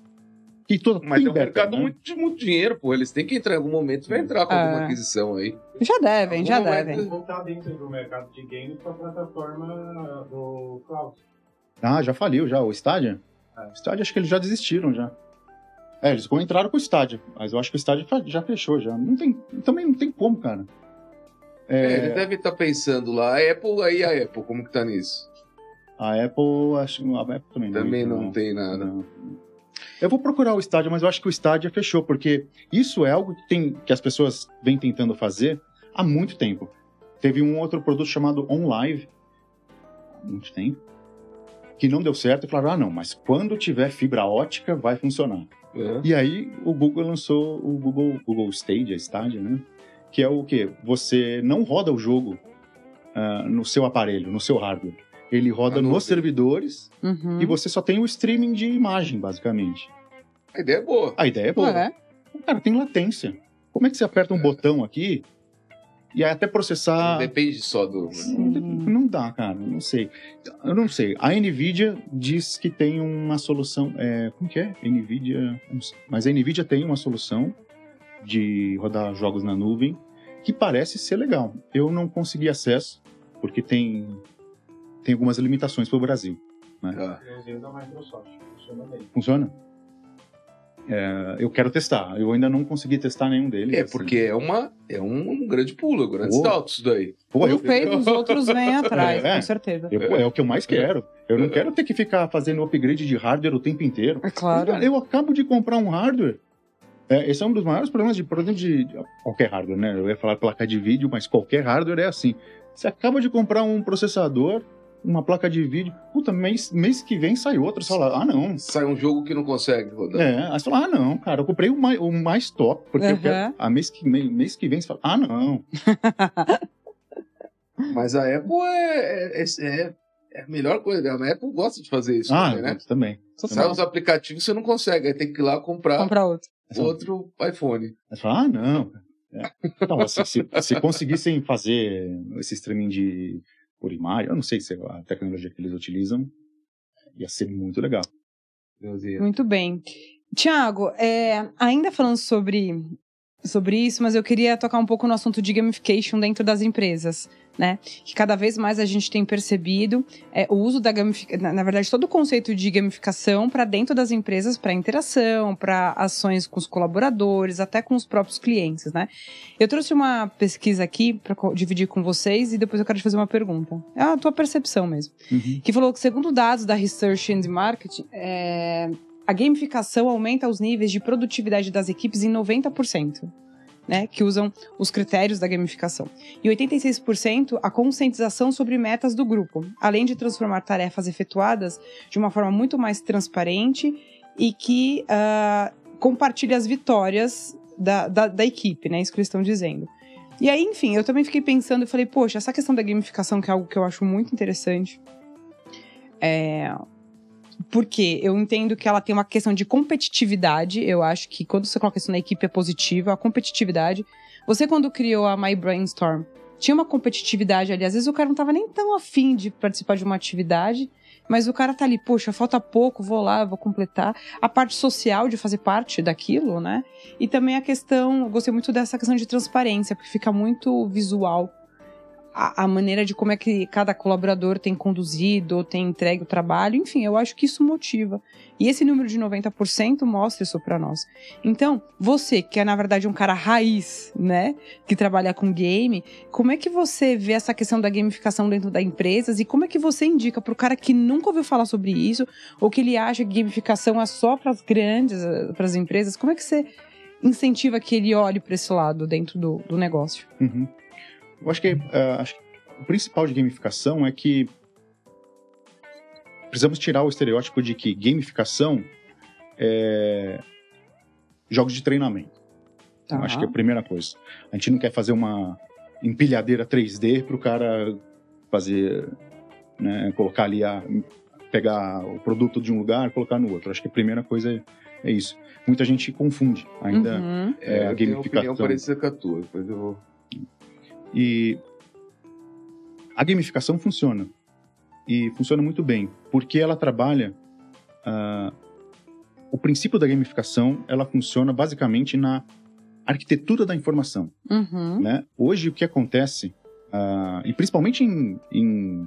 que toda. Mas é um liberta, mercado né? muito, de muito dinheiro, pô. Eles têm que entrar em algum momento, vai entrar com alguma É. aquisição aí. Já devem, já Não é- devem. voltar dentro do mercado de games com a plataforma do cloud. Ah, já faliu, já. O Stadia? É. O Stadia, acho que eles já desistiram já. É, eles entraram com o Stadia, mas eu acho que o fa- já fechou, já. Não tem, também não tem como, cara. É, É, ele deve estar pensando lá, a Apple, aí a Apple, como que tá nisso? A Apple, acho, a Apple também não. Também entra, não tem nada. Não. Eu vou procurar o Stadia, mas eu acho que o Stadia fechou, porque isso é algo que, tem, que as pessoas vêm tentando fazer há muito tempo. Teve um outro produto chamado OnLive, há muito tempo, que não deu certo e falaram, ah não, mas quando tiver fibra ótica vai funcionar. É. E aí o Google lançou o Google, Google Stadia, Stadia, né? Que é o quê? Você não roda o jogo ah, no seu aparelho, no seu hardware. Ele roda nuvem. nos servidores Uhum. e você só tem o streaming de imagem, basicamente. A ideia é boa. A ideia é boa. É. Cara, tem latência. Como é que você aperta um botão aqui e aí até processar... Não depende só do. Não dá, cara. Não sei. Eu não sei. A NVIDIA diz que tem uma solução... É, como que é? NVIDIA... Mas a NVIDIA tem uma solução de rodar jogos na nuvem que parece ser legal. Eu não consegui acesso porque tem, tem algumas limitações para o Brasil. Ah, Microsoft, funciona bem. Funciona? É, eu quero testar. Eu ainda não consegui testar nenhum deles. É, assim. porque é, uma, é um grande pulo, um grande salto isso daí. Pô, eu, Um feito, os outros vêm atrás, É. com certeza. eu- é o que eu mais quero. Eu não quero ter que ficar fazendo upgrade de hardware o tempo inteiro. É claro. Cara, eu acabo de comprar um hardware. É, esse é um dos maiores problemas de, por exemplo, de de qualquer hardware, né? Eu ia falar placa de vídeo, mas qualquer hardware é assim. Você acaba de comprar um processador, uma placa de vídeo, puta, mês, mês que vem sai outro. Você fala, ah, não. Sai um jogo que não consegue rodar. É, aí você fala, ah, não, cara, eu comprei o mais, o mais top, porque eu Uhum. quero. A mês que, mês, mês que vem você fala, ah, não. Mas a Apple é, é, é- é a melhor coisa. A Apple gosta de fazer isso ah, também, né? também. Só sai os aplicativos você não consegue. Aí tem que ir lá comprar Comprar outro. outro iPhone. Aí você fala, ah, não. É. Então, assim, se, se conseguissem fazer esse streaming de por imagem, eu não sei se é a tecnologia que eles utilizam, ia ser muito legal. Muito bem. Tiago, é, ainda falando sobre, sobre isso, mas eu queria tocar um pouco no assunto de gamification dentro das empresas, né? Que cada vez mais a gente tem percebido é, o uso da gamificação, na, na verdade, todo o conceito de gamificação para dentro das empresas, para interação, para ações com os colaboradores, até com os próprios clientes, né? Eu trouxe uma pesquisa aqui para dividir com vocês e depois eu quero te fazer uma pergunta. É a tua percepção mesmo que falou que, segundo dados da Research and Marketing, é, a gamificação aumenta os níveis de produtividade das equipes em 90%. Né, que usam os critérios da gamificação. E 86% a conscientização sobre metas do grupo, além de transformar tarefas efetuadas de uma forma muito mais transparente e que ah, compartilha as vitórias da, da, da equipe, né? Isso que eles estão dizendo. E aí, enfim, eu também fiquei pensando e falei, poxa, essa questão da gamificação, que é algo que eu acho muito interessante, é. Porque eu entendo que ela tem uma questão de competitividade. Eu acho que quando você coloca isso na equipe é positivo, a competitividade. Você, quando criou a My Brainstorm, tinha uma competitividade ali. Às vezes o cara não tava nem tão afim de participar de uma atividade, mas o cara tá ali, poxa, falta pouco, vou lá, vou completar. A parte social de fazer parte daquilo, né? E também a questão, gostei muito dessa questão de transparência, porque fica muito visual a, a maneira de como é que cada colaborador tem conduzido, ou tem entregue o trabalho, enfim, eu acho que isso motiva. E esse número de 90% mostra isso para nós. Então, você, que é na verdade um cara raiz, né, que trabalha com game, como é que você vê essa questão da gamificação dentro das empresas e como é que você indica pro cara que nunca ouviu falar sobre isso, ou que ele acha que gamificação é só para as grandes, para as empresas, como é que você incentiva que ele olhe para esse lado dentro do, do negócio? Uhum. Eu acho que, eh, acho que o principal de gamificação é que precisamos tirar o estereótipo de que gamificação é jogos de treinamento. Tá. Acho que é a primeira coisa. A gente não quer fazer uma empilhadeira 3D para o cara fazer, né, colocar ali a pegar o produto de um lugar e colocar no outro. Acho que a primeira coisa é, é isso. Muita gente confunde ainda Uhum. é, a eu tenho opinião gamificação. parecida com a tua. Depois eu vou... E a gamificação funciona. E funciona muito bem, porque ela trabalha. ah, o princípio da gamificação ela funciona basicamente na arquitetura da informação. Uhum. Né? Hoje, o que acontece, ah, e principalmente em, em.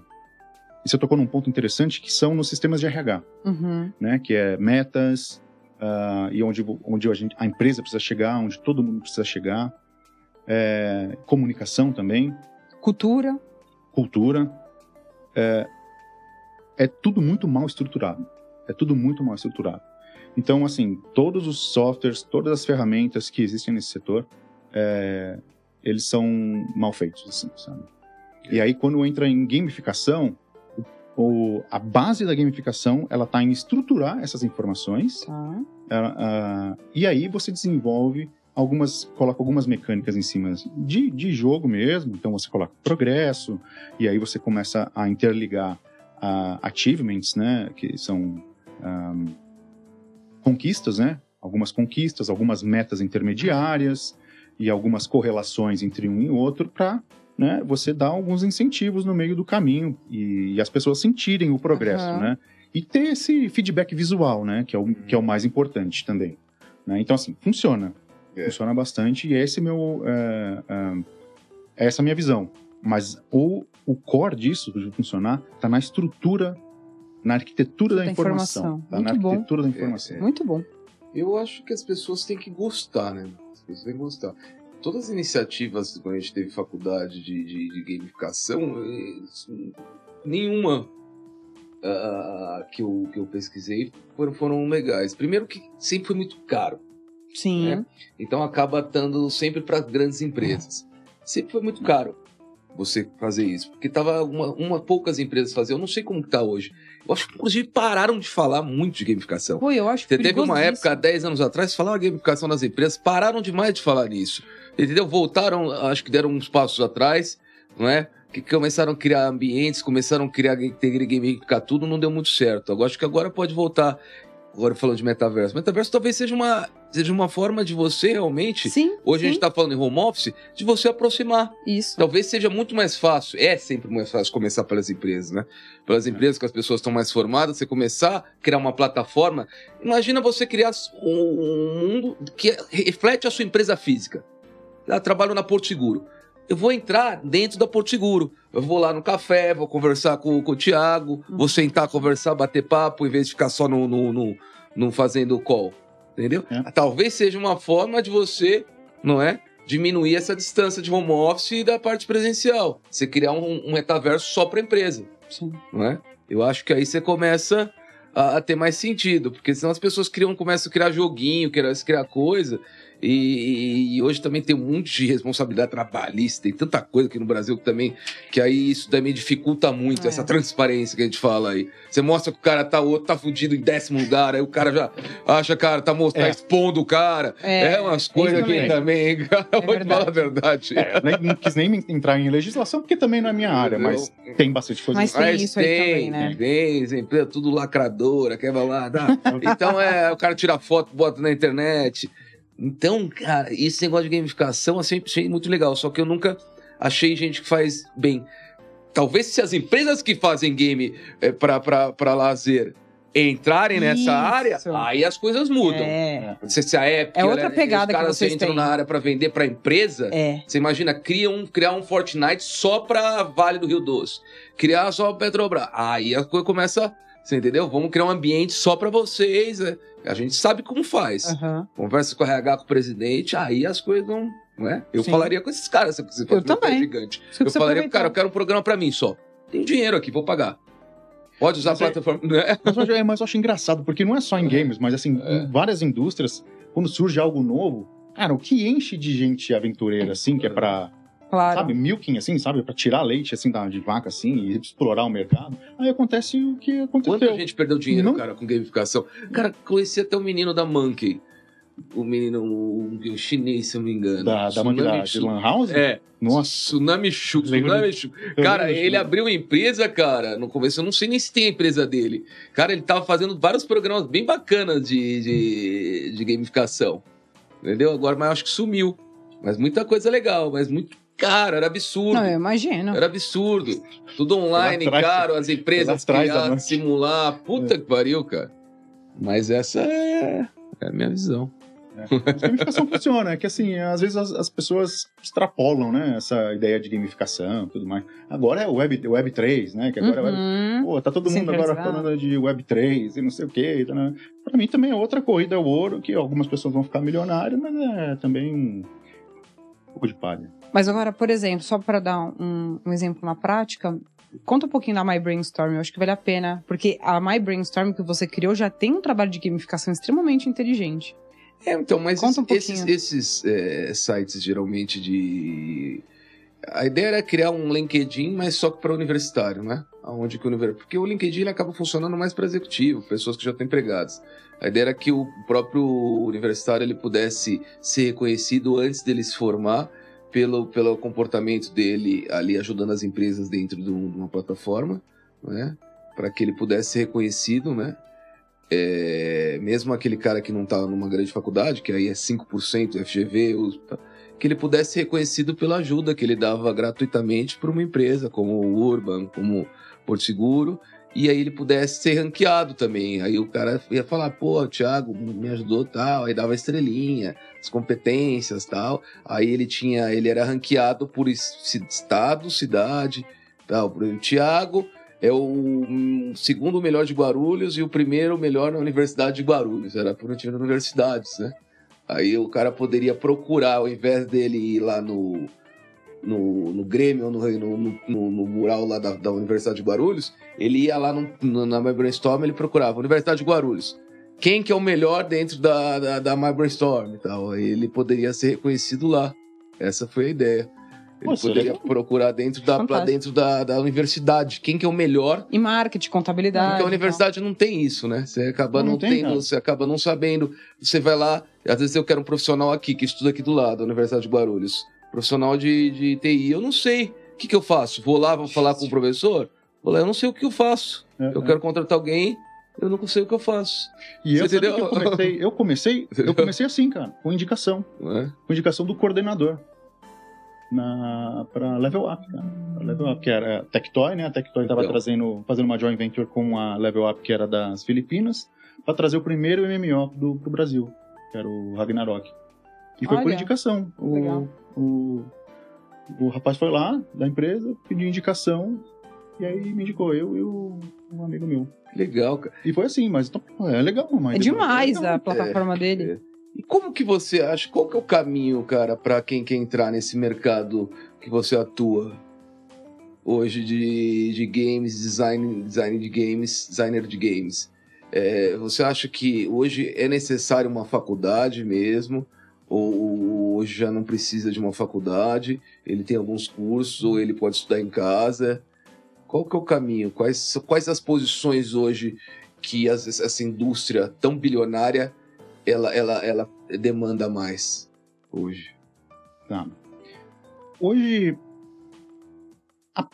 Você tocou num ponto interessante, que são nos sistemas de RH, Uhum. né? que é metas, ah, e onde, onde a, gente- a empresa precisa chegar, onde todo mundo precisa chegar, é, comunicação também Cultura. cultura, é, é tudo muito mal estruturado. É tudo muito mal estruturado. Então, assim, todos os softwares, todas as ferramentas que existem nesse setor, é, eles são mal feitos, assim, sabe? E aí, quando entra em gamificação, o, a base da gamificação, ela está em estruturar essas informações Tá. ela, ah, e aí você desenvolve algumas, coloca algumas mecânicas em cima de, de jogo mesmo. Então você coloca progresso, e aí você começa a interligar ah, achievements, né? Que são ahm, conquistas, né? Algumas conquistas, algumas metas intermediárias e algumas correlações entre um e outro para né, você dar alguns incentivos no meio do caminho e, e as pessoas sentirem o progresso, Aham. né? E ter esse feedback visual, né? Que é o, que é o mais importante também. né? Então, assim, funciona. É. Funciona bastante e esse é meu, é, é, essa é a minha visão. Mas o, o core disso, de funcionar, está na estrutura, na arquitetura da, Da informação. informação. Tá na Muito bom. arquitetura da informação. Muito bom. Eu acho que as pessoas têm que gostar, né? As pessoas têm que gostar. Todas as iniciativas, quando a gente teve faculdade de, de, de gamificação, eh, nenhuma ah, que, eu, que eu pesquisei foram, foram legais. Primeiro que sempre foi muito caro. Sim. É. Então acaba dando sempre para grandes empresas. Sempre foi muito caro você fazer isso, porque tava uma, uma poucas empresas faziam. Eu não sei como que tá hoje. Eu acho que inclusive pararam de falar muito de gamificação. Pô, eu acho Você teve uma época, há 10 anos atrás, falava gamificação das empresas, pararam demais de falar nisso. Entendeu? Voltaram, acho que deram uns passos atrás, não é? Que começaram a criar ambientes, começaram a criar gamificar tudo, não deu muito certo. Agora acho que agora pode voltar. Agora falando de metaverso. Metaverso talvez seja uma, seja uma forma de você realmente. Sim. Hoje a sim, gente tá falando em home office, de você aproximar. Isso. Talvez seja muito mais fácil, é sempre mais fácil começar pelas empresas, né? Pelas empresas que as pessoas estão mais formadas, você começar a criar uma plataforma. Imagina você criar um, um mundo que reflete a sua empresa física. Eu trabalho na Porto Seguro. Eu vou entrar dentro da Porto Seguro. Eu vou lá no café, vou conversar com, com o Thiago, vou sentar, conversar, bater papo, em vez de ficar só no, no, no, no fazendo call. Entendeu? É. Talvez seja uma forma de você, não é? Diminuir essa distância de home office e da parte presencial. Você criar um, um metaverso só para empresa, Sim. não é? Eu acho que aí você começa a, a ter mais sentido, porque senão as pessoas criam, começam a criar joguinho, querem criar coisa. E, e hoje também tem um monte de responsabilidade trabalhista, tem tanta coisa aqui no Brasil que também, que aí isso também dificulta muito, É. essa transparência que a gente fala aí. Você mostra que o cara tá, o outro tá fudido em décimo lugar, aí o cara já acha, cara, tá, mostrando, É. tá expondo o cara. É, É, umas coisas aqui também. cara, vou te verdade. falar a verdade. É, nem- não quis nem entrar em legislação, porque também não é minha área, mas tem bastante coisa. Mas tem isso aí também, né? Tem, tem, empresa tudo lacradora, quer lá, dá. Então é, o cara tira foto, bota na internet. Então, cara, esse negócio de gamificação eu sempre achei muito legal, só que eu nunca achei gente que faz bem. Talvez se as empresas que fazem game é, pra, pra, pra lazer entrarem nessa Isso. área, aí as coisas mudam. É. Se, se a Epic, É outra ela- pegada os que caras vocês entram têm. na área para vender para empresa, É. você imagina, cria um, criar um Fortnite só para Vale do Rio Doce, criar só Petrobras. Aí a coisa começa, você entendeu? Vamos criar um ambiente só para vocês. né? A gente sabe como faz. Aham. Conversa com o RH, com o presidente, aí as coisas não. não é? Eu Sim. falaria com esses caras se você Eu fosse meu pé também. gigante. Eu falaria pro cara, eu quero um programa para mim só. Tem dinheiro aqui, vou pagar. Pode usar a Mas é- plataforma. Né? Mas eu, acho- é, mas eu acho engraçado, porque não é só em games, mas assim, É. em várias indústrias, quando surge algo novo, cara, o que enche de gente aventureira, assim, que é pra, Claro. sabe, milking, assim, sabe, pra tirar leite, assim, da, de vaca, assim, e explorar o mercado, aí acontece o que aconteceu. Quanta gente perdeu dinheiro, Não- cara, com gamificação? Cara, conheci até o menino da Monkey. O menino, o, o chinês, se eu não me engano. Da, da da, de Lan House? É, Nossa. Tsunami Shu. Tsunami Shu. Cara, ele abriu uma empresa, cara, no começo, eu não sei nem se tem a empresa dele. Cara, ele tava fazendo vários programas bem bacanas de, de, de gamificação. Entendeu? Agora, mas eu acho que sumiu. Mas muita coisa legal, mas muito caro, era absurdo. Não, eu imagino. Era absurdo. Tudo online, atrás- caro, as empresas lá atrás da criar, Monkey. simular. Puta que pariu, cara. Mas essa é, é a minha visão. A gamificação funciona, é que assim, às vezes as, as pessoas extrapolam, né, essa ideia de gamificação e tudo mais. Agora é o Web, Web 3, né, que agora é Web Uhum. Pô, tá todo mundo agora falando de Web3 e não sei o quê. Tá, né? Pra mim também é outra corrida ao ouro, que algumas pessoas vão ficar milionárias, mas é também um pouco de palha. Mas agora, por exemplo, só para dar um, um exemplo na prática, conta um pouquinho da My Brainstorm. Eu acho que vale a pena, porque a My Brainstorm que você criou já tem um trabalho de gamificação extremamente inteligente. É, então, mas Conta um esses, pouquinho. esses é, sites geralmente de. A ideia era criar um LinkedIn, mas só para universitário, né? Aonde que o univers... Porque o LinkedIn ele acaba funcionando mais para executivo, pessoas que já estão empregadas. A ideia era que o próprio universitário ele pudesse ser reconhecido antes dele se formar pelo, pelo comportamento dele ali ajudando as empresas dentro de um- uma plataforma, né? Para que ele pudesse ser reconhecido, né? É, mesmo aquele cara que não está numa grande faculdade, que aí é 5% FGV, USP, que ele pudesse ser reconhecido pela ajuda que ele dava gratuitamente para uma empresa como o Urban, como Porto Seguro, e aí ele pudesse ser ranqueado também. Aí o cara ia falar, pô, Thiago me ajudou tal, aí dava estrelinha, as competências tal. Aí ele tinha, ele era ranqueado por estado, cidade, tal. Exemplo, Thiago é o segundo melhor de Guarulhos e o primeiro melhor na Universidade de Guarulhos. Era por de universidades, né? Aí o cara poderia procurar, ao invés dele ir lá no, no, no Grêmio, no, no, no, no mural lá da, da Universidade de Guarulhos, ele ia lá no, no- na My Brainstorm ele procurava Universidade de Guarulhos. Quem que é o melhor dentro da, da, da My Brainstorm e tal? Aí ele poderia ser reconhecido lá. Essa foi a ideia. Ele Nossa, poderia legal. procurar dentro da, dentro da, da universidade. Quem que é o melhor E marketing, contabilidade. porque a universidade não tem isso, né? Você acaba Não, não, não tem, tendo, cara. você acaba não sabendo. Você vai lá, às vezes eu quero um profissional aqui, que estuda aqui do lado, da Universidade de Guarulhos. Profissional de, de TI, eu não sei. O que, que eu faço? Vou lá, vou falar com o professor? Vou lá, eu não sei o que eu faço. É, Eu é. quero contratar alguém, eu não sei o que eu faço. E eu, entendeu? eu comecei, eu comecei, eu comecei assim, cara, com indicação, é? com indicação do coordenador. Na, pra Level Up, cara. Level Up, que era a Tectoy, né? A Tectoy tava Legal. trazendo, fazendo uma joint venture com a Level Up, que era das Filipinas, pra trazer o primeiro MMO do, pro Brasil, que era o Ragnarok. E foi por Olha, indicação. legal. O, o, rapaz foi lá, da empresa, pediu indicação, e aí me indicou eu e o, um amigo meu. Legal, cara. E foi assim, mas então, é legal, mas É demais legal. a plataforma dele. E como que você acha? Qual que é o caminho, cara, para quem quer entrar nesse mercado que você atua hoje de, de games, design, design de games, designer de games? É, você acha que hoje é necessário uma faculdade mesmo? Ou hoje já não precisa de uma faculdade? Ele tem alguns cursos ou ele pode estudar em casa? Qual que é o caminho? Quais, quais as posições hoje que as- essa indústria tão bilionária ela, ela, ela demanda mais hoje. Tá. Hoje, há,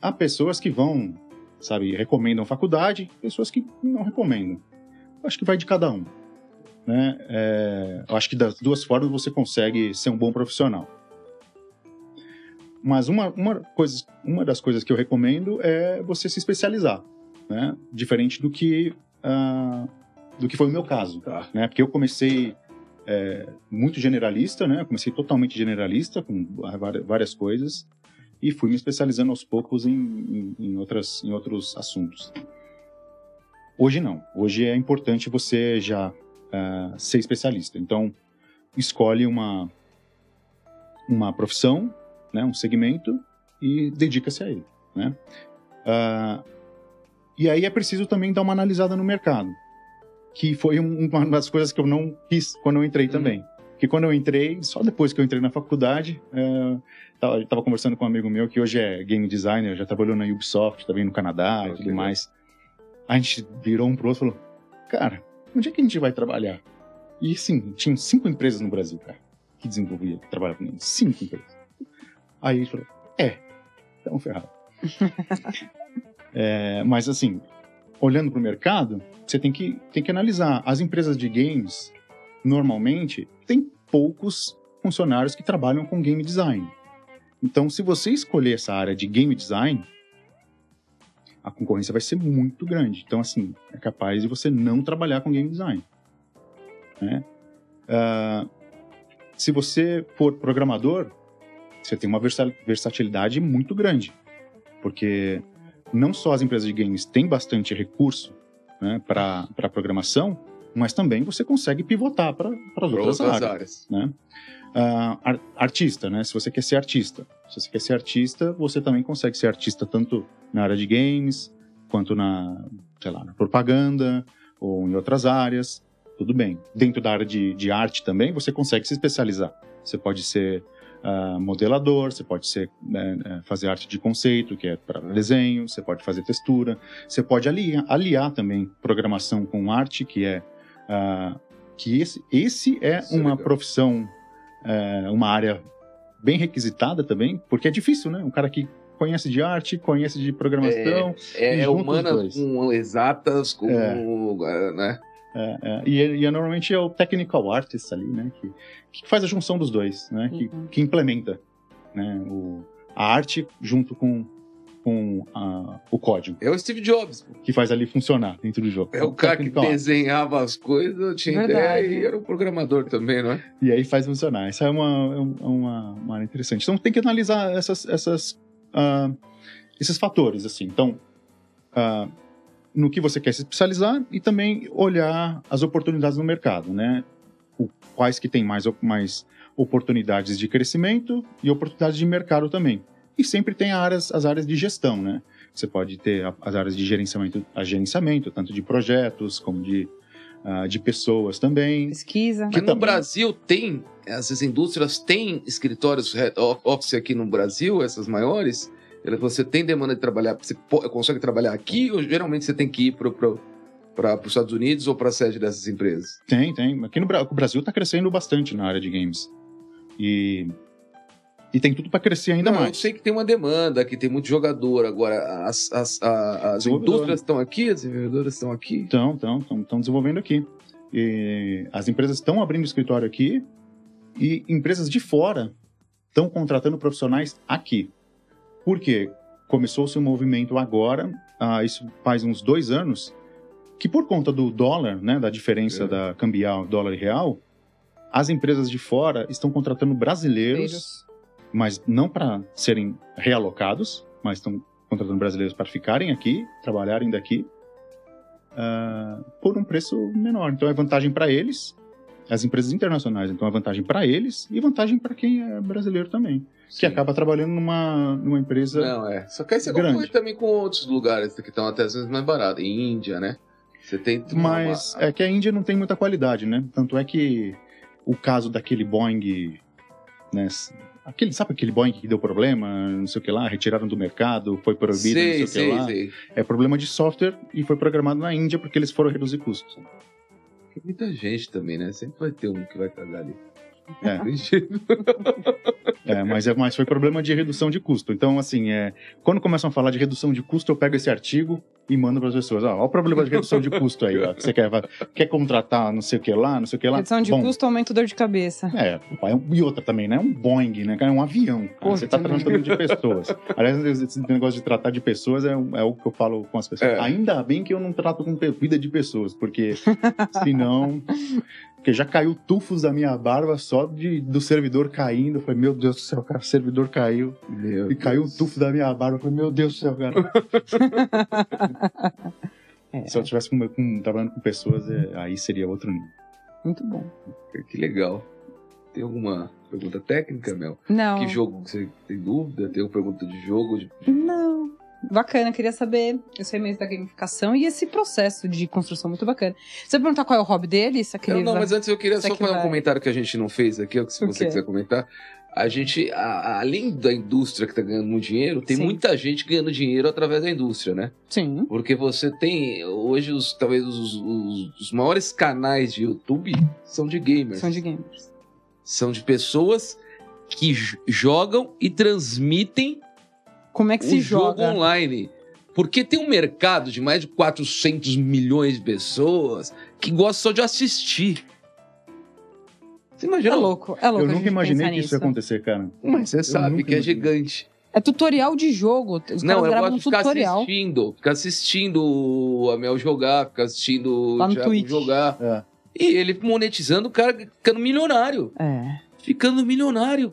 há, pessoas que vão, sabe, recomendam faculdade, pessoas que não recomendam. Acho que vai de cada um. Né? É, eu acho que das duas formas você consegue ser um bom profissional. Mas uma, uma, coisa, uma das coisas que eu recomendo é você se especializar. Né? Diferente do que ah, do que foi o meu caso, Tá. né? Porque eu comecei é, muito generalista, né? Eu comecei totalmente generalista com várias coisas e fui me especializando aos poucos em, em, em outras, em outros assuntos. Hoje não. Hoje é importante você já ah, ser especialista. Então, escolhe uma uma profissão, né? Um segmento e dedica-se a ele, né? Ah, e aí é preciso também dar uma analisada no mercado, que foi um- uma das coisas que eu não quis quando eu entrei também. Porque quando eu entrei, só depois que eu entrei na faculdade, é, tava, conversando com um amigo meu que hoje é game designer, já trabalhou na Ubisoft, também no Canadá Ah, e que tudo mais. A gente virou um pro outro e falou, cara, onde é que a gente vai trabalhar? E assim, tinha cinco empresas no Brasil, cara, que desenvolvia, que trabalhavam com isso. Cinco empresas. Aí gente falou, é, estamos ferrados. É, mas assim, olhando para o mercado, você tem que, tem que analisar. As empresas de games, normalmente, têm poucos funcionários que trabalham com game design. Então, se você escolher essa área de game design, a concorrência vai ser muito grande. Então, assim, é capaz de você não trabalhar com game design. né? Ah, se você for programador, você tem uma versa- versatilidade muito grande. Porque não só as empresas de games têm bastante recurso né, para programação, mas também você consegue pivotar para as Para outras, outras áreas. áreas. né? Ar- artista, né? Se você quer ser artista, se você quer ser artista, você também consegue ser artista tanto na área de games quanto na, sei lá, na propaganda ou em outras áreas. Tudo bem. Dentro da área de, de arte também, você consegue se especializar. Você pode ser ah, modelador, você pode ser né, eh, fazer arte de conceito, que é para desenho, você pode fazer textura, você pode aliar, aliar também programação com arte, que é ah, que esse, esse é Isso é uma legal. profissão, é, uma área bem requisitada também, porque é difícil, né? Um cara que conhece de arte, conhece de programação, É, é os humanas com exatas, com. eh, Né? é, é, e, é- e é, normalmente é o technical artist ali, né? Que, que faz a junção dos dois, né? Que, Uhum. que implementa né? o, a arte junto com, com a- o código, É o Steve Jobs. que faz ali funcionar dentro do jogo. É o cara que desenhava as coisas, tinha Verdade. ideia e era um programador também, não é? E aí faz funcionar. Essa é uma, é é uma, uma área interessante. Então tem que analisar essas, essas, ah, esses fatores, assim. Então, ah, no que você quer se especializar e também olhar as oportunidades no mercado, né? O, quais que tem mais, mais oportunidades de crescimento e oportunidades de mercado também. E sempre tem áreas, as áreas de gestão, né? Você pode ter as áreas de gerenciamento, a gerenciamento, tanto de projetos como de, ah, de pessoas também. Pesquisa. Porque no também- Brasil tem, essas indústrias têm escritórios office aqui no Brasil, essas maiores. Você tem demanda de trabalhar, você consegue trabalhar aqui ou geralmente você tem que ir para pro, para os Estados Unidos ou para a sede dessas empresas? Tem, tem. Aqui no Brasil está crescendo bastante na área de games. E, e tem tudo para crescer ainda Não, Eu mais. sei que tem uma demanda, que tem muito jogador. Agora, as, as, as Desenvolvedor. indústrias estão aqui, as desenvolvedoras estão aqui. Então, então, estão desenvolvendo aqui. E as empresas estão abrindo escritório aqui e empresas de fora estão contratando profissionais aqui. Por quê? Começou-se um movimento agora, ah, isso faz uns dois anos, que por conta do dólar, né, da diferença É. da cambial dólar e real, as empresas de fora estão contratando brasileiros mas não para serem realocados, mas estão contratando brasileiros para ficarem aqui, trabalharem daqui, ah, por um preço menor. Então é vantagem para eles, as empresas internacionais, então é vantagem para eles e vantagem para quem é brasileiro também, que Sim. acaba trabalhando numa, numa empresa. Não, é. Só que aí você concorre também com outros lugares que estão até às vezes mais baratos. Índia, né? Você tem. Mas uma- é que a Índia não tem muita qualidade, né? Tanto é que o caso daquele Boeing, né? Aquele, sabe aquele Boeing que deu problema, não sei o que lá, retiraram do mercado, foi proibido, sei, não sei, o que lá. sei. É problema de software e foi programado na Índia porque eles foram reduzir custos. Tem muita gente também, né? Sempre vai ter um que vai cagar ali. É. É, mas, é, mas foi problema de redução de custo. Então, assim, é, quando começam a falar de redução de custo, eu pego esse artigo e mando para as pessoas. Ó, olha o problema de redução de custo aí. Ó, que você quer, quer contratar não sei o que lá, não sei o que lá. Redução de Bom, custo, aumento dor de cabeça. É, é e outra também, né? É um Boeing, né? cara? É um avião. cara. Você tá também. tratando de pessoas. Aliás, esse negócio de tratar de pessoas é, é o que eu falo com as pessoas. É. Ainda bem que eu não trato com vida de pessoas, porque senão. Porque já caiu tufos da minha barba só de, do servidor caindo. Eu falei, meu Deus do céu, cara, o servidor caiu. Meu E caiu um Deus. tufo da minha barba. Eu falei, meu Deus do céu, cara. É, Se eu estivesse com, com- trabalhando com pessoas, é, aí seria outro nível. muito bom. Que legal. Tem alguma pergunta técnica, Mel? Não. Que jogo você tem dúvida? Tem uma pergunta de jogo? De... Não. Bacana, queria saber esse mês da gamificação e esse processo de construção muito bacana. Você vai perguntar qual é o hobby dele? Isso aqui Não, não, mas antes eu queria Isso só fazer um vai- comentário que a gente não fez aqui, se O você quê? quiser comentar. A gente, a- além da indústria que tá ganhando muito dinheiro, tem Sim. muita gente ganhando dinheiro através da indústria, né? Sim. Porque você tem, hoje, os, talvez os, os- os maiores canais de YouTube são de gamers. São de gamers. São de pessoas que jogam e transmitem Como é que o se jogo joga? online. Porque tem um mercado de mais de 400 milhões de pessoas que gostam só de assistir. Você É imagina? louco, é louco. eu nunca imaginei que isso ia acontecer, cara. Mas você sabe que é gigante. É tutorial de jogo. Os Não, caras eu gosto um de ficar tutorial. assistindo. Ficar assistindo o Amel jogar, ficar assistindo Lá o no Thiago jogar. É. E ele monetizando, o cara ficando milionário. É. Ficando milionário.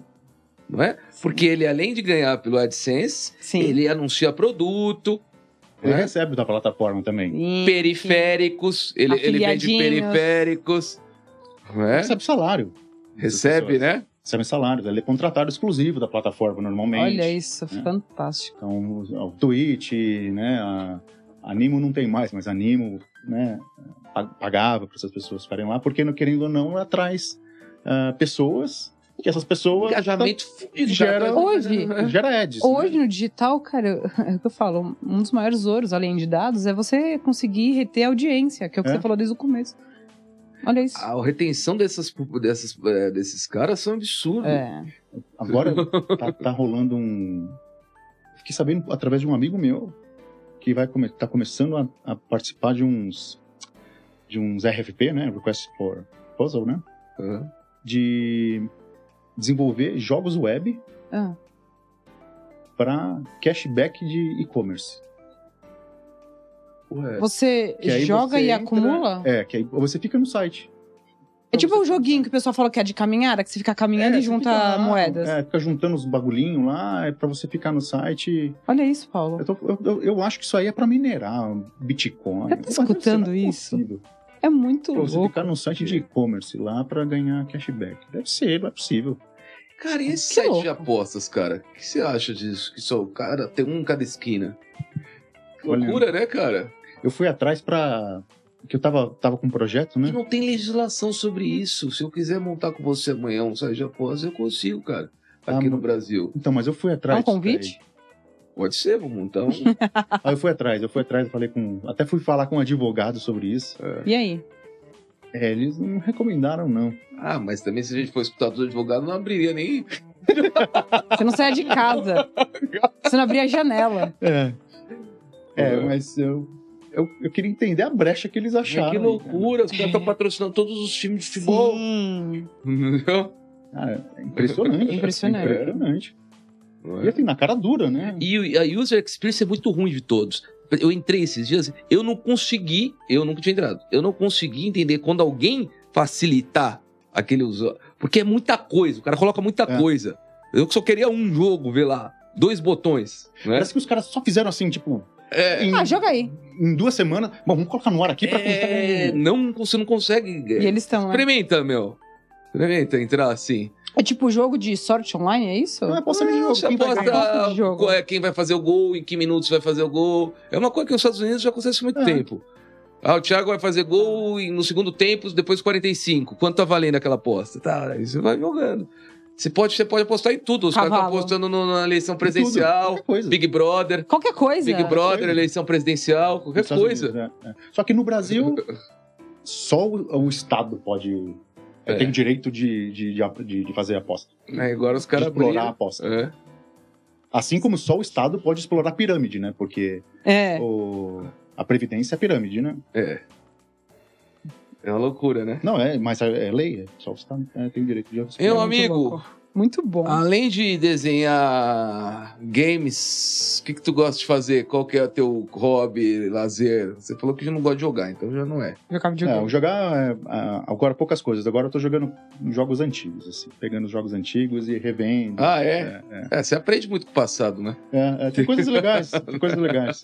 Não é? Porque ele, além de ganhar pelo AdSense, Sim. ele anuncia produto, Ele né? recebe da plataforma também. Sim, periféricos, ele, ele vende periféricos. Não é? Recebe salário. Recebe, né? Recebe salário. Ele é contratado exclusivo da plataforma normalmente. Olha isso, né? fantástico. Então, o, Twitch, né? A, Animo não tem mais, mas Animo, né? pa- Pagava para essas pessoas ficarem lá, porque, não querendo ou não, atraz ah, pessoas que essas pessoas Engajamento fudido. Gera-. Hoje, gera ads. Hoje né? no digital, cara, é o que eu falo, um dos maiores ouros, além de dados, é você conseguir reter audiência, que é o que É. você falou desde o começo. Olha isso. A retenção dessas, dessas, é, desses caras são absurdos. É. Agora tá, tá rolando um. Fiquei sabendo através de um amigo meu que vai come... tá começando a, a participar de uns de uns RFP, né? Request for Proposal, né? Aham. De desenvolver jogos web Ah, para cashback de e-commerce. Ué. Você joga você e entra- acumula? É, que aí você fica no site. É tipo Você- o joguinho que o pessoal falou que é de caminhada, que você fica caminhando É, e você junta lá, moedas. É, fica juntando os bagulhinhos lá, é pra você ficar no site. Olha isso, Paulo. Eu, tô- eu- eu- eu acho que isso aí é pra minerar Bitcoin. Você tá escutando Será isso? possível? É muito Pra você louco. ficar no site de e-commerce lá pra ganhar cashback. Deve ser, não é possível. Cara, e esse Que site louco. de apostas, cara? O que você acha disso? Que só o cara tem um em cada esquina. Que Olha- loucura, né, cara? Eu fui atrás pra. que eu tava, tava com um projeto, E né? não tem legislação sobre isso. Se eu quiser montar com você amanhã um de apostas, eu consigo, cara. Ah, Aqui no mas- Brasil. Então, mas eu fui É atrás. um convite? Pode ser, vamos montar um. Ah, eu fui atrás, eu fui atrás, eu falei com. Até fui falar com um advogado sobre isso. E aí? É, eles não recomendaram, não. ah, mas também se a gente for escutar todo advogado, não abriria nem. Você não saia de casa. Você não abria a janela. É. É, É. mas eu, eu. eu queria entender a brecha que eles acharam. que loucura, os caras estão patrocinando todos os times de futebol. Sim. Entendeu? Cara, é impressionante. Impressionante. É impressionante. Não E é? assim, na cara dura, né? E a user experience é muito ruim de todos. Eu entrei esses dias, eu não consegui, eu nunca tinha entrado, eu não consegui entender quando alguém facilitar aquele usuário. Porque é muita coisa, o cara coloca muita É. coisa. Eu só queria um jogo, ver lá, dois botões, né? Parece que os caras só fizeram assim, tipo, É, em, Ah, joga aí. em duas semanas. Bom, vamos colocar no ar aqui pra é, constar. não, você não consegue. E eles estão, né? Experimenta, meu. Experimenta entrar assim. É tipo jogo de sorte online, é isso? Não é aposta de jogo. Você quem vai aposta ganhar? Aposta de jogo. qual é quem vai fazer o gol, em que minutos vai fazer o gol. É uma coisa que nos Estados Unidos já acontece há muito É. tempo. Ah, o Thiago vai fazer gol no segundo tempo, depois 45. Quanto tá valendo aquela aposta? Tá, aí você vai jogando. Você pode, você pode apostar em tudo. Os caras estão Cavalo. apostando no- na eleição presidencial. Big Brother, Qualquer coisa. Big Brother, coisa. eleição presidencial, qualquer coisa. Unidos, é, é. Só que no Brasil, só o, o Estado pode Eu É. tenho direito de, de, de, de- fazer aposta. Aí agora os caras explorar a aposta. É. Assim como só o Estado pode explorar a pirâmide, né? Porque É. o- a Previdência é pirâmide, né? É. É uma loucura, né? Não, é, mas é, é lei, é só o Estado é, tem o direito de Meu muito amigo, louco. Muito bom. além de desenhar games, o que, que tu gosta de fazer? Qual que é o teu hobby, lazer? Você falou que já não gosta de jogar, então já não é. Jogar É, videogame. o jogar é, ah, agora poucas coisas. Agora eu tô jogando jogos antigos, assim, pegando os jogos antigos e revendo. Ah, é? É, é. É, você aprende muito com o passado, né? É, é, tem coisas legais, tem coisas legais.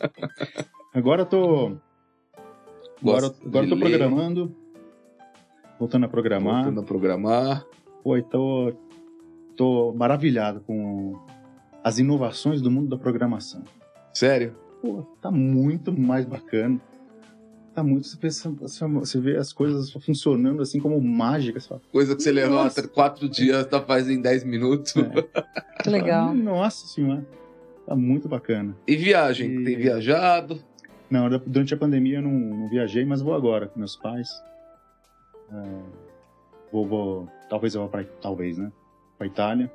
Agora eu tô. Agora, agora eu tô ler, programando. Voltando a programar. Voltando a programar. Pô, e tô, tô maravilhado com as inovações do mundo da programação. Sério? Pô, tá muito mais bacana. Tá muito. Você, pensa- você vê as coisas funcionando assim como mágica. Você fala, Coisa que você levanta quatro dias, tá faz em 10 minutos. É. Que legal. Nossa senhora. Tá muito bacana. E viagem? E- Tem viajado? Não, durante a pandemia eu não, não viajei, mas vou agora com meus pais. É, vou, vou. Talvez eu vá pra. Talvez, né? Pra Itália.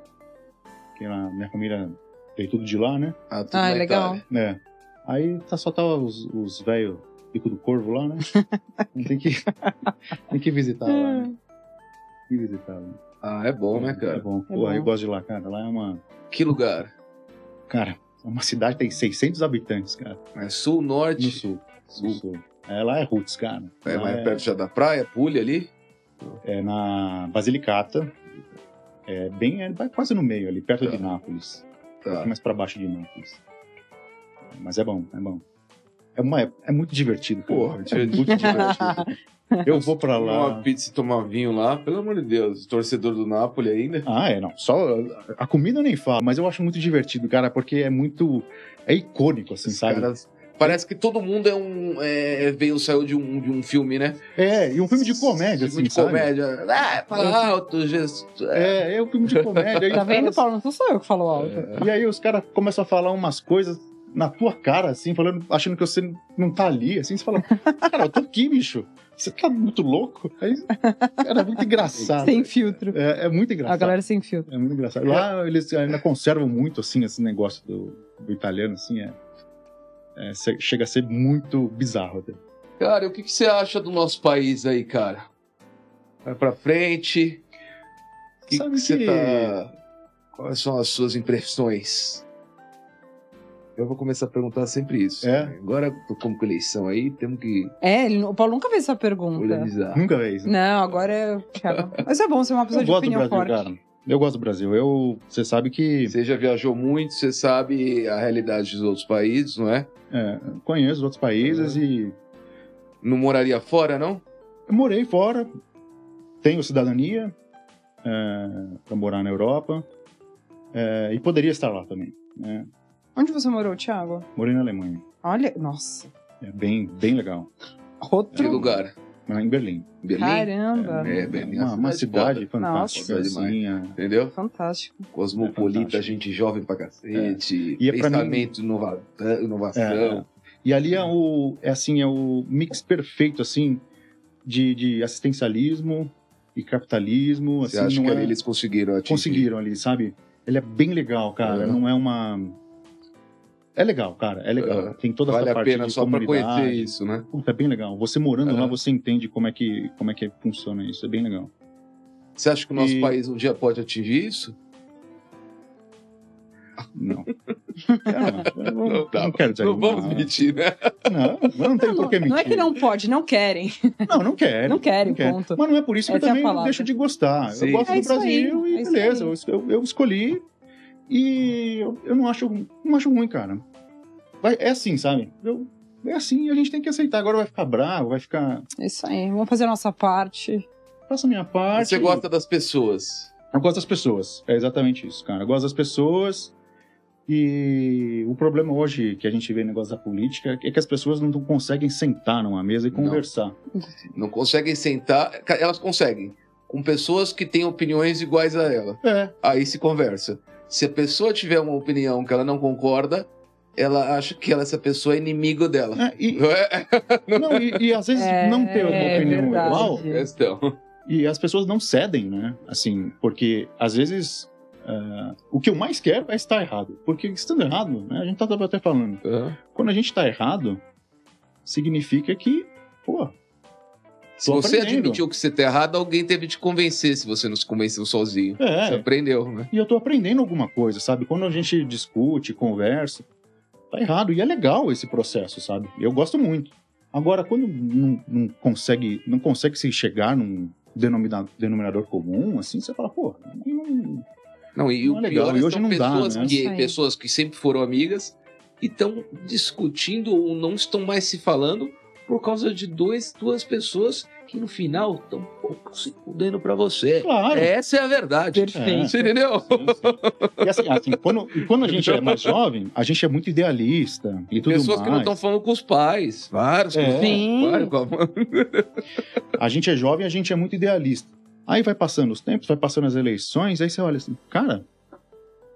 Porque lá, minha família veio tudo de lá, né? Ah, tudo Ah, legal. Itália. É. Aí tá, só tá os, os velhos pico do corvo lá, né? tem, que, tem que visitar lá, né? Tem que visitar lá. Ah, é bom, né, É cara? bom. É Pô, bom. eu gosto de lá, cara. Lá é uma. Que lugar? Cara, é uma cidade que tem 600 habitantes, cara. É sul, norte? No sul. No sul. É, lá é Roots, cara. É Lá mais perto já da praia, Pulha ali? É na Basilicata. É bem, é quase no meio ali, perto Tá. de Nápoles. Um Tá. pouquinho mais pra baixo de Nápoles. Mas é bom, é bom. É, uma, é muito divertido, cara. Porra, é muito divertido. Eu vou pra Tomar lá. uma pizza e tomar vinho lá, pelo amor de Deus. Torcedor do Napoli ainda. Ah, é, não. Só a comida eu nem falo, mas eu acho muito divertido, cara, porque é muito. É icônico, assim, Esses sabe? caras- Parece que todo mundo é um. É, veio, saiu de um, de um filme, né? É, e um filme de comédia, Filme assim, de sabe? comédia. Ah, fala alto, gesto. É, é um filme de comédia. aí Tá vendo, caras- Paulo? Não sou eu que falo alto. E aí os caras começam a falar umas coisas na tua cara, assim, falando, achando que você não tá ali, assim, você fala, cara, eu tô aqui, bicho. Você tá muito louco? Aí, cara, é muito engraçado. Sem filtro. É, é muito A engraçado. galera sem filtro. É muito engraçado. Lá eles ainda conservam muito, assim, esse negócio do, do italiano, assim, é, é, chega a ser muito bizarro até. Cara, o que, que você acha do nosso país aí, cara? Vai pra frente. O que, Sabe que você que- tá. Quais são as suas impressões? Eu vou começar a perguntar sempre isso. É? Agora tô com eleição aí, temos que É, ele- o Paulo nunca fez essa pergunta. organizar. Nunca vê isso. Não, agora é. Mas é bom ser uma pessoa Eu de opinião Brasil, forte. cara. Eu gosto do Brasil. Eu, você sabe que Você já viajou muito, você sabe a realidade dos outros países, não é? é, conheço outros países e Não moraria fora, não? Eu morei fora, tenho cidadania é, para morar na Europa é, e poderia estar lá também. né? Onde você morou, Thiago? Morei na Alemanha, Olha, nossa. é bem, bem legal. Outro. Que lugar? Mas Em Berlim, Berlim? Caramba. É, Berlim. é uma, uma cidade fantástica, Nossa, assim, é, Entendeu? Fantástico. Cosmopolita, É fantástico. gente jovem pra cacete, E é pensamento, inova- inovação. É, E ali é o, é assim, é o mix perfeito, assim, de, de assistencialismo e capitalismo. Você assim, acha não que é- eles conseguiram atingir? conseguiram ali, sabe? Ele é bem legal, cara. É. Não é uma. É legal, cara. É legal. É. Tem toda Vale essa a parte pena de só pra comunidade. conhecer isso, né? Puta, é bem legal. Você morando É. lá, você entende como é que como é que funciona isso. É bem legal. Você acha que o nosso E- país um dia pode atingir isso? Não. É, não, Não dá. não quero dizer Não vamos mentir, né? Não, mas não tem por que mentir. Não é que não pode, não querem. Não, não quero. Não querem, quero. ponto. Mas não é por isso que Essa é a eu também palavra. deixo de gostar. Sim. Eu gosto É do aí, Brasil é e isso beleza. aí. Eu, eu escolhi e eu, eu não acho não acho ruim, cara. Vai, é assim, sabe? Eu, é assim, a gente tem que aceitar. Agora vai ficar bravo, vai ficar. É isso aí. Vamos fazer a nossa parte. Faça a minha parte. Você gosta das pessoas. Eu gosto das pessoas. É exatamente isso, cara. Eu gosto das pessoas. E o problema hoje que a gente vê no negócio da política é que as pessoas não conseguem sentar numa mesa e Não. conversar. Não conseguem sentar. Elas conseguem. Com pessoas que têm opiniões iguais a ela. É, Aí se conversa. Se a pessoa tiver uma opinião que ela não concorda, ela acha que ela, essa pessoa é inimigo dela. é, e, Não é e, e às vezes É, não ter uma é opinião verdade. igual questão. E as pessoas não cedem, né? Assim, porque às vezes ah, o que eu mais quero é estar errado. Porque estando errado, né, a gente tava até falando, Aham. quando a gente tá errado, significa que, pô, Se Tô você aprendendo. admitiu que você tá errado, alguém teve de te convencer se você não se convenceu sozinho. Você é, aprendeu, né? e eu tô aprendendo alguma coisa, sabe? Quando a gente discute, conversa, tá errado. E é legal esse processo, sabe? Eu gosto muito. Agora, quando não, não consegue, não consegue se chegar num denomina- denominador comum, assim, você fala, pô, não, Não, e Não o é legal, pior é e que hoje são não dá, pessoas, né? que, aí. pessoas que sempre foram amigas e estão discutindo ou não estão mais se falando por causa de dois, duas pessoas que no final estão pouco se fudendo pra você. claro. Essa é a verdade. Perfeito. Você entendeu? Sim, sim. E assim, assim, quando, quando a gente é mais jovem, a gente é muito idealista e tudo Pessoas mais. que não estão falando com os pais. Vários. É. Sim. vários a gente é jovem, a gente é muito idealista. Aí vai passando os tempos, vai passando as eleições, aí você olha assim, cara,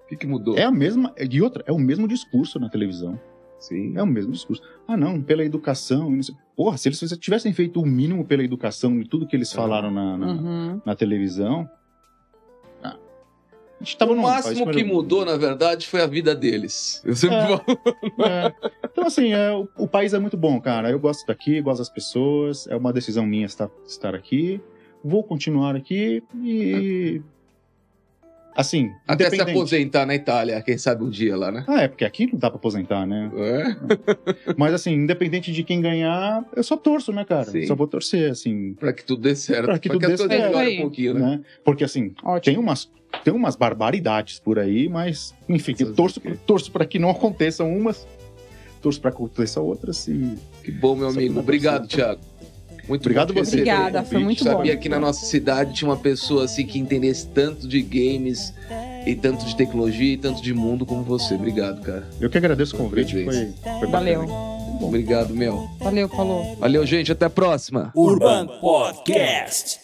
O que, que mudou? é a mesma. E outra, é o mesmo discurso na televisão. Sim. É o mesmo discurso. Ah, não, pela educação. e não sei- Porra, se eles tivessem feito o mínimo pela educação e tudo que eles falaram na, na, Uhum. na televisão. ah, a gente tava o num máximo que mudou, na verdade, foi a vida deles. Eu sempre É. falo. É. Então, assim, é, o, o país é muito bom, cara. Eu gosto daqui, gosto das pessoas. É uma decisão minha estar, estar aqui. Vou continuar aqui e. Assim, Até se aposentar na Itália, quem sabe um dia lá, né? Ah, é, porque aqui não dá pra aposentar, né? É, Mas, assim, independente de quem ganhar, eu só torço, né, cara? Sim. Só vou torcer, assim, pra que tudo dê certo. Pra que tudo as dê coisas certo. melhorem É, um pouquinho, né? né? Porque, assim, Ótimo. tem umas, tem umas barbaridades por aí, mas, enfim, eu torço, torço para que não aconteçam umas, torço para que aconteçam outras e Que bom, meu amigo. pra Obrigado. Thiago. Muito Obrigado bom você. Obrigada, foi muito bom. Sabia que na nossa cidade tinha uma pessoa assim que entendesse tanto de games e tanto de tecnologia e tanto de mundo como você. Obrigado, cara. eu que agradeço o convite, foi, foi Valeu. bacana. Obrigado, meu. Valeu, falou. Valeu, gente. Até a próxima. Urban Podcast.